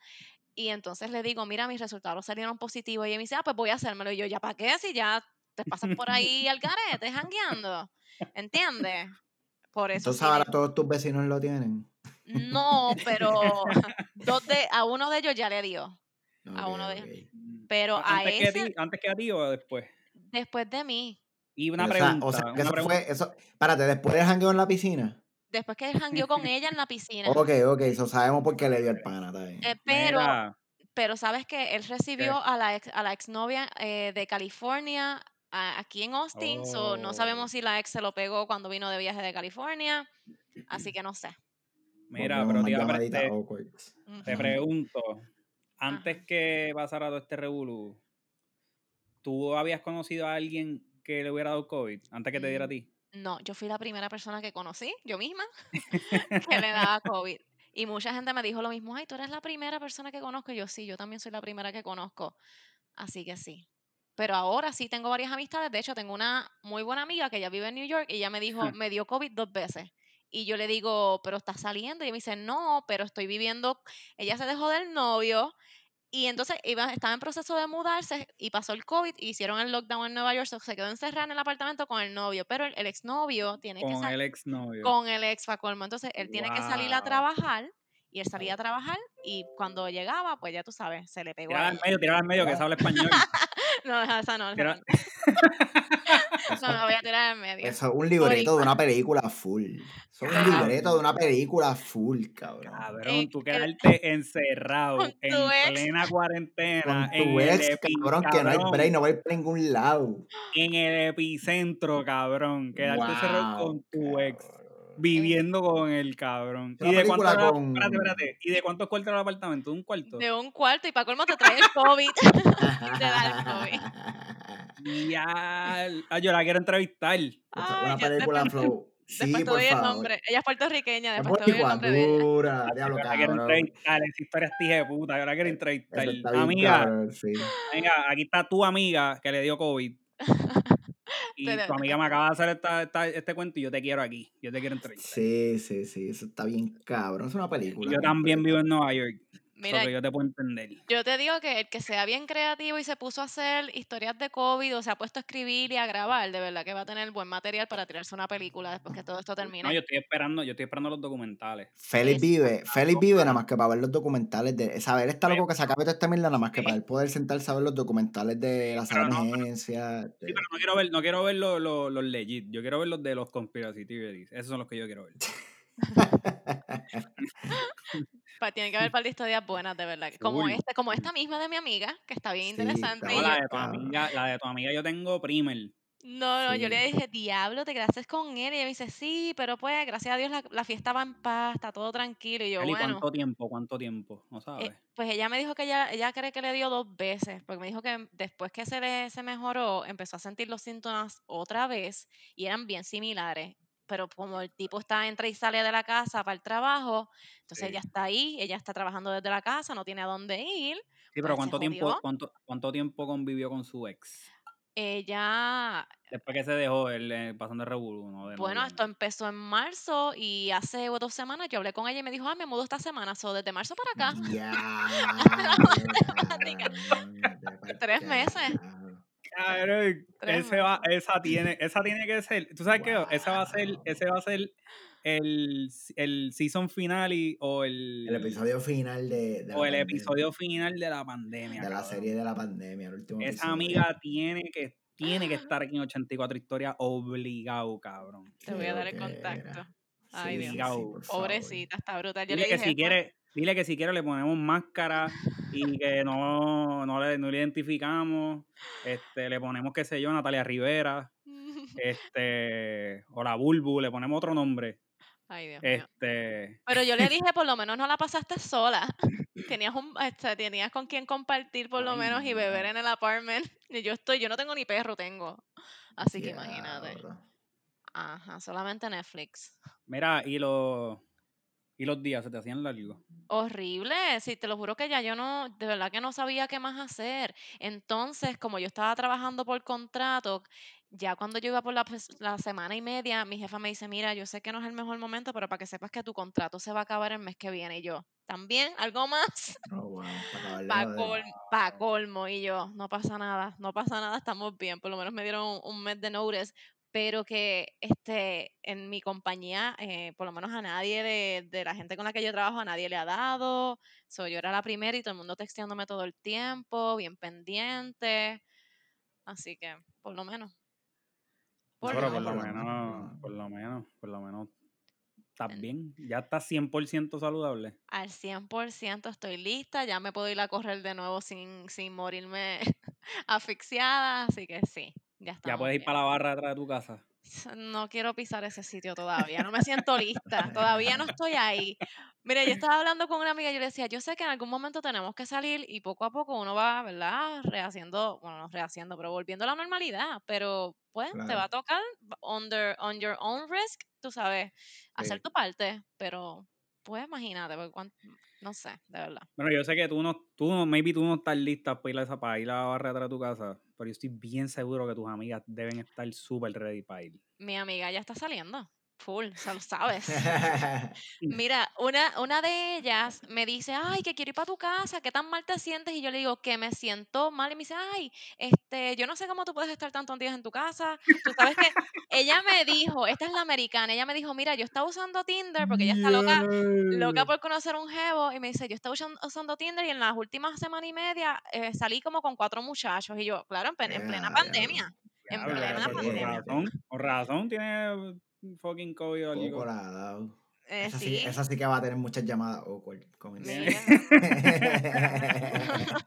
Y entonces le digo, mira, mis resultados salieron positivos. Y ella me dice, ah, pues voy a hacérmelo. Y yo, ¿ya para qué? Si ya te pasas por ahí al garete, jangueando. ¿Entiendes? Por eso Entonces sí ahora todos tus vecinos lo tienen. No, pero [laughs] dos de, a uno de ellos ya le dio. A Ok, uno de- ok. Pero A- a antes, que a ese, ti, antes que a ti o después. Después de mí, Y una O sea, pregunta. o sea, que una eso pregunta. fue, eso, párate, después del jangueo en la piscina. después que él jangueó con ella en la piscina. Ok, ok, eso sabemos por qué le dio el pana, bien. Eh, pero, Mira, pero sabes que él recibió a la ex, a la exnovia eh, de California a- aquí en Austin, so no Oh. sabemos si la ex se lo pegó cuando vino de viaje de California, así que no sé. mira, pero más te, pregunto, antes que pasara todo este revolú, ¿tú habías conocido a alguien que le hubiera dado COVID antes que te diera a Mm, ti? No, yo fui la primera persona que conocí, yo misma, [laughs] que le daba COVID. Y mucha gente me dijo lo mismo, ay, tú eres la primera persona que conozco. Y yo sí, yo también soy la primera que conozco. Así que sí. Pero ahora sí tengo varias amistades. De hecho, tengo una muy buena amiga que ella vive en New York y ella me dijo, [laughs] me dio COVID dos veces. Y yo le digo, pero estás saliendo. Y ella me dice, no, pero estoy viviendo. Ella se dejó del novio. Y entonces iba, estaba en proceso de mudarse y pasó el COVID. y hicieron el lockdown en Nueva York. so se quedó encerrada en el apartamento con el novio. Pero el, el exnovio tiene que Con salir el exnovio. con el ex pa' colmo. Entonces él tiene que salir a trabajar y él salía a trabajar y cuando llegaba, pues ya tú sabes, se le pegó Tiraba al medio, tiraba al medio, que se habla español. [laughs] [laughs] [laughs] No, esa no, esa Pero- no. No, [laughs] me voy a tirar en medio. Eso es un libreto de una película full. Eso es un libreto de una película full, cabrón. Cabrón, tú quedarte encerrado con tu en ex. plena cuarentena. Con tu en ex, cabrón, que no hay break, no va a ir para ningún lado. En el epicentro, cabrón. Quedarte encerrado con tu ex. Cabrón. Viviendo con el cabrón. ¿Y de, cuánto era- con- espérate, espérate. ¿Y de cuántos cuartos era el apartamento? ¿Un cuarto? De un cuarto y para colmo te trae el COVID. [laughs] te da el COVID. Ya. Ah, yo la quiero entrevistar. Ay, una película después- flow. Sí, Después te por doy el nombre. Ella es puertorriqueña, Es después te doy el nombre de ella. dura, diablo, Yo la quiero entrevistar. Esa historia es tija de puta. Yo la quiero entrevistar. Amiga, cabrón, sí. venga, aquí está tu amiga que le dio COVID. [laughs] Y tu amiga me acaba de hacer esta, esta- este cuento y yo te quiero aquí. Yo te quiero entrevistar. Sí, sí, sí, eso está bien cabrón. Es una película. yo también vivo en Nueva York. Mira, Mira, que yo te puedo entender. yo te digo que el que sea bien creativo y se puso a hacer historias de COVID o se ha puesto a escribir y a grabar, de verdad que va a tener buen material para tirarse una película después que todo esto termine. No, yo estoy esperando, yo estoy esperando los documentales. Félix vive, Félix vive nada más que para ver los documentales de. Saber está loco que se acabe toda esta mierda nada más que Sí. para él poder sentarse a ver los documentales de la sala de pero-. Sí, pero no quiero ver, no quiero ver los, los, los legit. Yo quiero ver los de los conspiracy theories. Esos son los que yo quiero ver. Pa- tiene que haber un [laughs] par de historias buenas, de verdad. Como, Full, este, como esta misma de mi amiga, que está bien Sí, interesante. No, yo- la de tu amiga, la de tu amiga yo tengo primer. No, no, yo le dije, diablo, te quedaste con él. Y ella me dice, sí, pero pues, gracias a Dios, la, la fiesta va en paz, está todo tranquilo. Y yo, Eli, bueno, ¿cuánto tiempo? ¿Cuánto tiempo? No sabes. eh, pues ella me dijo que ella, ella cree que le dio dos veces, porque me dijo que después que se le se mejoró, empezó a sentir los síntomas otra vez y eran bien similares. Pero como el tipo está entra y sale de la casa para el trabajo, entonces Sí. ella está ahí, ella está trabajando desde la casa, no tiene a dónde ir. sí, pues, pero se ¿cuánto tiempo, cuánto, ¿cuánto tiempo convivió con su ex? Ella, Después que se dejó él eh, pasando el revolú, ¿no? Bueno, esto empezó en marzo y hace dos semanas yo hablé con ella y me dijo, ah, me mudo esta semana, so desde marzo para acá. [laughs] Pa'l Tres meses. Cabrón, ese va, esa tiene, esa tiene que ser, tú sabes qué, ese va a ser, Wow. ese va a ser el, el season finale o el, El episodio final de, de o el pandemia, episodio final de la pandemia. de la cabrón. serie de la pandemia, el último Esa episodio. amiga tiene que, tiene que estar aquí en 84 historias obligado, cabrón. Te voy a dar el contacto. Sí, Ay, sí, Dios. sí. Pobrecita, está brutal. Yo Dile le que si quiere, dile que si quiere le ponemos máscara y que no, no, le, no le identificamos. Este, le ponemos, qué sé yo, Natalia Rivera, [laughs] este, o la Bulbu, le ponemos otro nombre. Ay, Dios mío. Este, Pero yo le dije, [laughs] por lo menos no la pasaste sola. [laughs] Tenías un, este, tenías con quien compartir por lo Ay, menos y beber en el apartment. Y yo estoy, yo no tengo ni perro, tengo. Así que imagínate. Ajá, solamente Netflix. mira, y los, y los días se te hacían largos. Horrible, sí, te lo juro que ya yo no, de verdad que no sabía qué más hacer. Entonces, como yo estaba trabajando por contrato, ya cuando yo iba por la, pues, la semana y media, mi jefa me dice, mira, yo sé que no es el mejor momento, pero para que sepas que tu contrato se va a acabar el mes que viene. Y yo, ¿también? ¿Algo más? Oh, wow, para colmo, [laughs] pa' colmo. Y yo, no pasa nada, no pasa nada, estamos bien. Por lo menos me dieron un, un mes de notice, pero que este, en mi compañía, eh, por lo menos a nadie de, de la gente con la que yo trabajo, a nadie le ha dado. So, yo era la primera y todo el mundo texteándome todo el tiempo, bien pendiente. Así que, por lo menos. No, Por pero lo por lo menos, por lo menos, por lo menos, estás En- bien. Ya estás 100% saludable. Al 100% estoy lista, ya me puedo ir a correr de nuevo sin, sin morirme [laughs] asfixiada, así que sí, ya puedes ir bien. para la barra atrás de tu casa. No quiero pisar ese sitio todavía, no me siento lista, todavía no estoy ahí. Mire, yo estaba hablando con una amiga y yo le decía, yo sé que en algún momento tenemos que salir y poco a poco uno va, ¿verdad? Rehaciendo, bueno, no rehaciendo, pero volviendo a la normalidad, pero pues te va a tocar under, on your own risk, tú sabes, hacer Sí. tu parte, pero pues imagínate, porque no sé, de verdad. Bueno, yo sé que tú no, tú no, maybe tú no estás lista para ir a, esa, para ir a la barra atrás de tu casa, pero yo estoy bien seguro que tus amigas deben estar súper ready para ir. Mi amiga ya está saliendo. Full, o sea, lo sabes. [laughs] [laughs] Mira, una, una de ellas me dice, ay, que quiero ir para tu casa, ¿qué tan mal te sientes? Y yo le digo, que me siento mal. Y me dice, ay, este, yo no sé cómo tú puedes estar tantos días en tu casa. Tú sabes que ella me dijo, esta es la americana, ella me dijo, mira, yo estaba usando Tinder porque ella está loca, loca por conocer un jevo. Y me dice, yo estaba usando, Tinder y en las últimas semana y media eh, salí como con cuatro muchachos. Y yo, claro, en, en plena pandemia. En plena pandemia. razón, por razón tiene fucking COVID o algo. La. Eh, Esa sí, sí. esa sí que va a tener muchas llamadas awkward. dice. Mira. [laughs]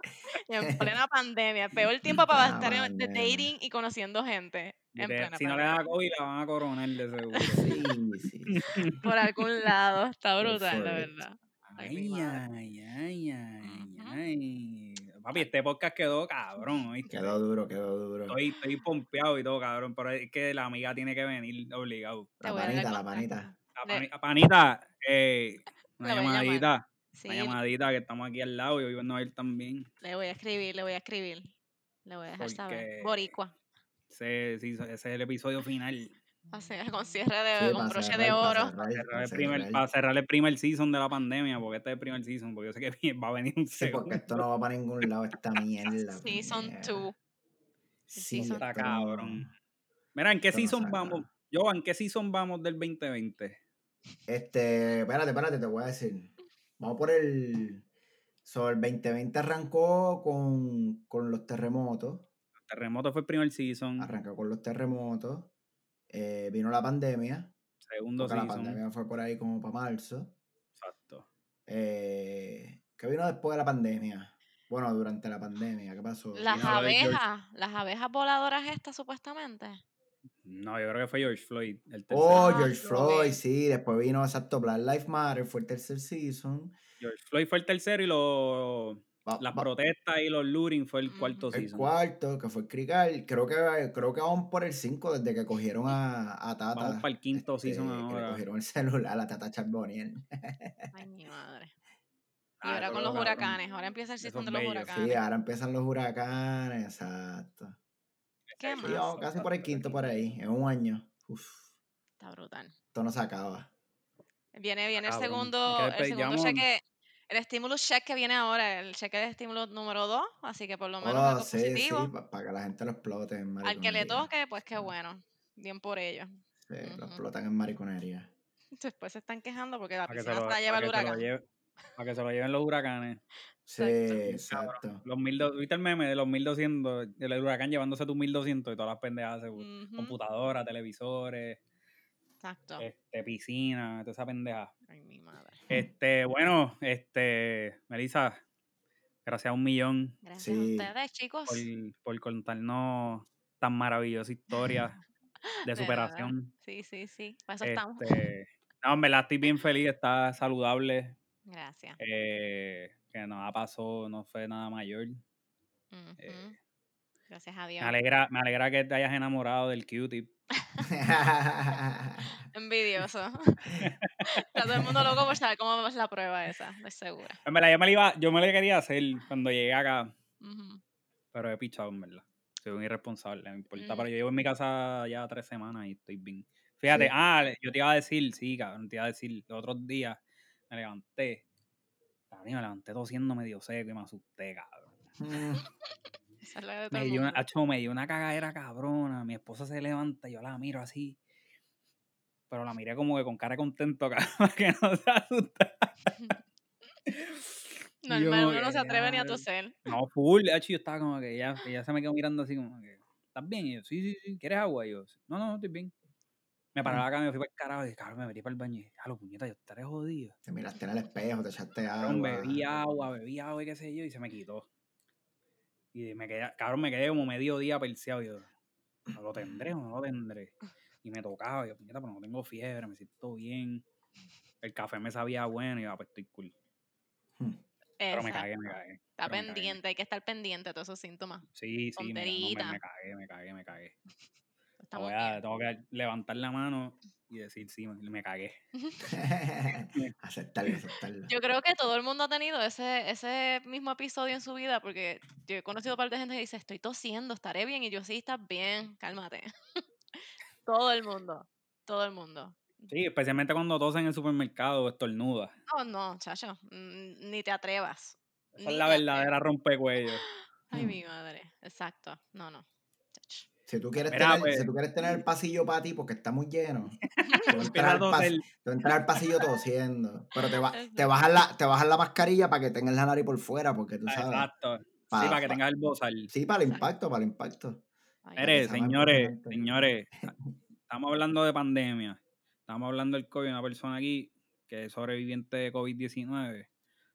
en plena pandemia. Peor tiempo para estar en- de pandemia. dating y conociendo gente. En plena si no le pandemia. da COVID, la van a coronar de seguro. [laughs] Sí, sí. Por algún lado. Está brutal, la verdad. Ay, Ay, ay, ay. Papi, este podcast quedó cabrón, ¿oíste? Quedó duro, quedó duro. Estoy, estoy pompeado y todo, cabrón, pero es que la amiga tiene que venir obligado. La panita, la panita. La panita, eh, una llamadita, Sí, una llamadita que estamos aquí al lado y hoy van a ver también. le voy a escribir, le voy a escribir. Le voy a dejar saber. Boricua. Ese, sí, ese es el episodio final. Así, con cierre de, Sí, con broche cerrar, de oro. Para cerrar, el primer, cerrar. para cerrar el primer season de la pandemia, porque este es el primer season, porque yo sé que va a venir un Sí, segundo. porque esto no va para ningún lado, esta mierda. [laughs] Season puñeta. 2. Sí, Season Está cabrón. Mira, ¿en qué esto season vamos? Yo, ¿en qué season vamos del 2020? Este, espérate, espérate, te voy a decir. Vamos por el. So, el 2020 arrancó con, con los terremotos. Terremoto fue el primer season, Arrancó con los terremotos. Eh, vino la pandemia. segundo Porque la season. pandemia fue por ahí como para marzo. Exacto. Eh, ¿Qué vino después de la pandemia? Bueno, durante la pandemia, ¿qué pasó? Las Vino lo abejas, las abejas voladoras estas supuestamente. No, yo creo que fue George Floyd, el tercer. Oh, Ah, George sí, Floyd, sí. Después vino, exacto, Black Lives Matter, fue el tercer season. George Floyd fue el tercero y los Va- las va- protestas y los looting fue el cuarto el season. cuarto, que fue el Crical. Creo que, creo que vamos por el 5 desde que cogieron a, a Tata. Vamos para el quinto season este, que le ahora. cogieron el celular a Tata Charboniel. Ay, mi madre. [laughs] Y Ah, ahora con los cabrón, huracanes. Ahora empieza el season de los bellos. huracanes. Sí, ahora empiezan los huracanes, exacto. ¿Qué Sí, más? casi por el quinto por ahí, en un año. Uf, Está brutal. esto no se acaba. Viene, viene el segundo, que el segundo cheque, el stimulus check que viene ahora, el cheque de estímulo número 2, así que por lo menos Oh, algo sí, positivo. sí, para que la gente lo explote en Al que le mariconería. toque, pues qué bueno. Bien por ellos. Sí, lo explotan en mariconería. [laughs] Después se están quejando porque la Para que, se piscina lo, se la lleva el huracán. para que se lo lleven los huracanes. Sí, Exacto. exacto. Los 1200, ¿viste el meme de los 1200? El huracán llevándose tus 1200 y todas las pendejadas, seguro. Ujú, computadoras, televisores, Exacto. este, piscina, toda esa pendeja. Ay, mi madre. Este, bueno, este, Melissa, gracias a un millón Gracias Sí. a ustedes, chicos. por, por contarnos tan maravillosa historia [laughs] de De superación. Sí, sí, sí. Para eso estamos. Este, [laughs] no, en verdad estoy bien feliz, está saludable, Gracias. eh, que nada pasó, no fue nada mayor. eh. Gracias a Dios. Me alegra, me alegra que te hayas enamorado del Q-tip. [laughs] Envidioso. Está [laughs] todo el mundo loco por saber cómo es la prueba esa, estoy segura. En verdad, yo me la iba, yo me la quería hacer cuando llegué acá, pero he pichado, en verdad. Soy un irresponsable, no me importa. Mm. Pero yo llevo en mi casa ya tres semanas y estoy bien. Fíjate, Sí. ah, yo te iba a decir, sí, cabrón, te iba a decir, los otros días me levanté. Cabrón, me levanté tosiendo medio seco y me asusté, cabrón. [laughs] Me dio, una, acho, me dio una cagadera cabrona. Mi esposa se levanta y yo la miro así. Pero la miré como que con cara contento, cabrón, [laughs] para que no se asustara. [laughs] Normal, uno no se atreve ni a toser. No, full, hecho, yo estaba como que ella, ella se me quedó mirando así como que, ¿estás bien? Y yo, sí, sí, sí, ¿quieres agua? Y yo, no, no, no, estoy bien. Me paré Mm. y me fui para el carajo y cabrón, me metí para el baño y dije, lo puñeta, yo estaré jodido. Te miraste en el espejo, te echaste agua. bebí agua, bebí agua y qué sé yo, y se me quitó. Y me quedé, cabrón, me quedé como medio día perseado. Y yo, ¿no lo tendré o no lo tendré? Y me tocaba, y yo, puñeta, pero no tengo fiebre, me siento bien. El café me sabía bueno y yo, ah, pues estoy cool. Mm. Pero me cagué, me cagué. Está pero me cagué. pendiente, hay que estar pendiente de todos esos síntomas. Sí, sí, me, no, me, me cagué, me cagué, me cagué. Voy a, tengo que levantar la mano y decir, sí, me, cagué. [laughs] [laughs] aceptarlo, aceptarlo. Yo creo que todo el mundo ha tenido ese, ese mismo episodio en su vida, porque yo he conocido parte de gente que dice, estoy tosiendo, estaré bien, y yo sí, estás bien, cálmate. [laughs] todo el mundo, todo el mundo. Sí, especialmente cuando tosen en el supermercado o estornuda. Oh, no, chacho, mm, ni te atrevas. Esa es la verdadera rompecuello. Ay, Hmm. mi madre. Exacto. No, no. chacho. Si tú quieres, Mira, tener, pues. si tú quieres tener el pasillo para ti porque está muy lleno, tú entras, al pas- toser. tú entras al pasillo tosiendo. Pero te, va, te, bajas la, te bajas la mascarilla para que tengas la nariz por fuera, porque tú sabes. Exacto. Sí, Pa- para que tengas el bozal. Sí, para el impacto, para el impacto. Mire, señores, señores, [laughs] estamos hablando de pandemia. Estamos hablando del COVID, una persona aquí que es sobreviviente de COVID-19.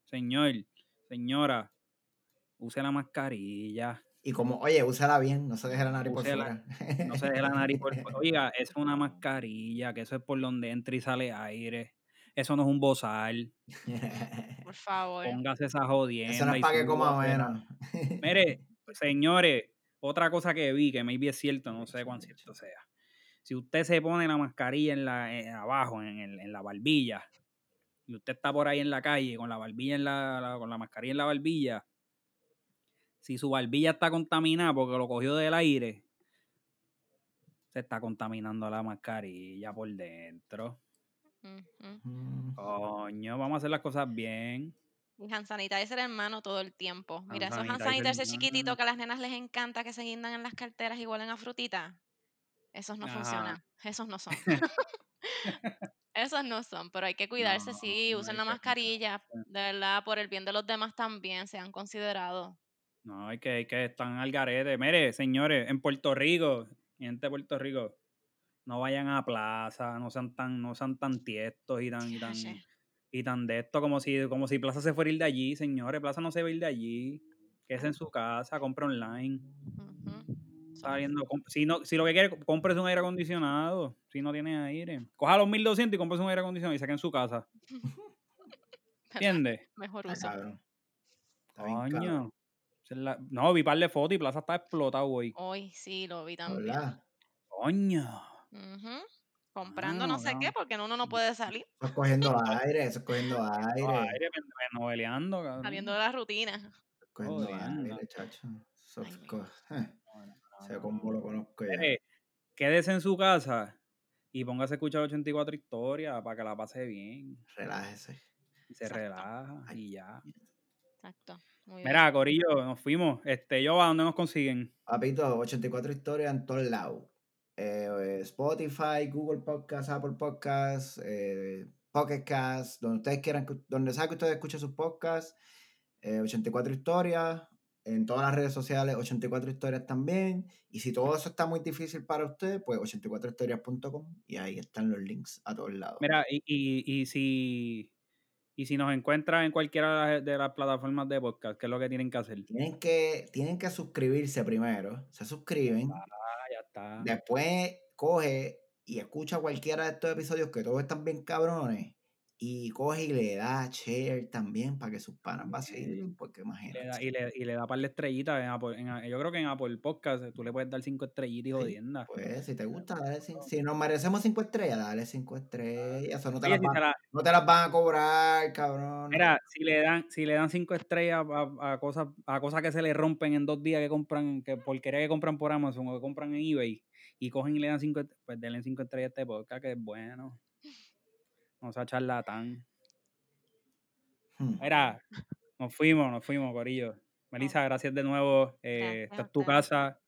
Señor, señora, use la mascarilla. Y como, oye, úsala bien, no se deje la nariz por fuera. No se deje la nariz por fu- [laughs] Oiga, eso es una mascarilla, que eso es por donde entra y sale aire. Eso no es un bozal. Por favor. Póngase esa jodienda. Eso no es y para que coma menos. Mire, [laughs] señores, otra cosa que vi, que maybe es cierto, no sé cuán cierto sea. Si usted se pone la mascarilla en la, en- abajo, en, el- en la barbilla, y usted está por ahí en la calle con la barbilla en la, la- con la mascarilla en la barbilla, si su barbilla está contaminada porque lo cogió del aire, se está contaminando la mascarilla por dentro. Mm. Coño, vamos a hacer las cosas bien. Y hand sanitizer en mano todo el tiempo. Mira, esos hand sanitizer chiquititos mano. que a las nenas les encanta que se guindan en las carteras y huelen a frutita. Esos no Ajá. funcionan. Esos no son. [laughs] Esos no son, pero hay que cuidarse, No, sí, no usen la mascarilla, de verdad, por el bien de los demás también, sean considerados. No, hay que, hay que están al garete. Mire, señores, en Puerto Rico, gente de Puerto Rico, no vayan a plaza, no sean tan, no sean tan tiestos y tan, y tan, y tan de esto como si, como si Plaza se fuera a ir de allí, señores. Plaza no se va a ir de allí. Quédese en su casa, compre online. Comp- si, no, si lo que quiere, cómprese un aire acondicionado. Si no tiene aire. Coja los 1200 y cómprese un aire acondicionado y saque en su casa. ¿Entiendes? [laughs] Mejor uso. Está bien. Esa es la- No, vi par de fotos y Plaza está explotado hoy. Hoy sí lo vi también. Coño. Comprando no sé qué, porque uno no puede salir, Eso es cogiendo [laughs] aire, eso es cogiendo No, aire. aire, noveleando, cabrón. saliendo de la rutina. Cogiendo Jodiendo. aire, chacho. Eso Ay, es mi co- No, no, no, Ese no, combo no. lo conozco ya. Mire, quédese en su casa y póngase a escuchar 84 historias para que la pase bien. Relájese. Y se Exacto. relaja y ya. Exacto. Mira, Corillo, nos fuimos. Este, yo, ¿a dónde nos consiguen? Papito, 84 historias en todos lados. Eh, Spotify, Google Podcast, Apple Podcast, eh, Pocket Cast, donde ustedes quieran, que- donde sea que ustedes escuchen sus podcasts. eh, 84 historias. En todas las redes sociales, 84 historias también. Y si todo eso está muy difícil para usted, pues 84historias.com y ahí están los links a todos lados. Mira, y, y, y si y si nos encuentran en cualquiera de las- plataformas de podcast, ¿qué es lo que tienen que hacer? Tienen que, tienen que suscribirse primero. Se suscriben. Ah, ya está. Después coge y escucha cualquiera de estos episodios que todos están bien cabrones. Y coge y le da share también para que sus panas vacilen. Porque le, imagínate. da, y, le, y le da par de estrellitas en Apple. en yo creo que en Apple Podcast tú le puedes dar cinco estrellitas y Sí, jodienda. Pues si te gusta, dale cinco. Si nos merecemos cinco estrellas, dale cinco estrellas. Eso no te, las si van, la- no te las van a cobrar, cabrón. mira, si le dan, si le dan cinco estrellas a, a cosas, a cosas que se le rompen en dos días que compran, que porquería que compran por Amazon o que compran en eBay, y cogen y le dan cinco, est- pues denle cinco estrellas a este podcast, que es bueno. No sea charlatán. Hmm. Mira, nos fuimos, nos fuimos, Corillo. Melissa, gracias de nuevo. Eh, esta es tu casa.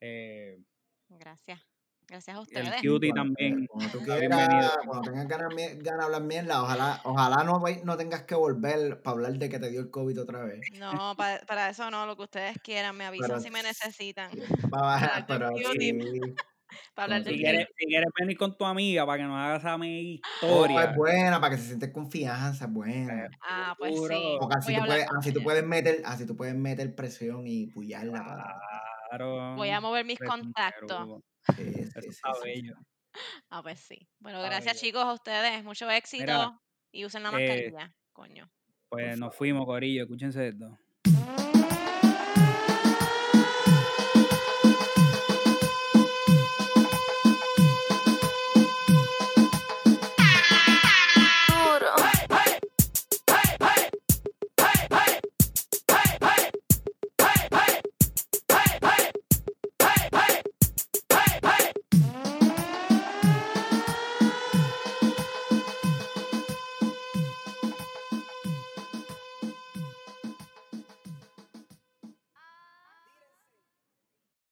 Eh, Gracias. Gracias a el ustedes. cutie Cuando, también. cuando tú quieras, bienvenido. cuando tengas ganas, de hablar mierda, ojalá, ojalá no, no tengas que volver para hablar de que te dio el COVID otra vez. No, pa- para eso no, lo que ustedes quieran, me avisan Pero si me necesitan. [laughs] Va- Para pero cutie, sí. [laughs] para hablar Si quieres, si quieres venir con tu amiga para que nos hagas esa mega Oh, historia. es buena, para que se siente confianza, es buena. Ah, pues sí. Porque así a tú, puedes, así tú puedes meter, así tú puedes meter presión y pullarla para. Claro. Voy a mover mis contactos. Sí, sí, Eso sí, está sí, bello. sí. Ah, pues sí. Bueno, Está gracias bello. chicos a ustedes. Mucho éxito Mira, y usen la eh, mascarilla. Coño. Pues nos fuimos, Corillo. Escúchense esto. [laughs]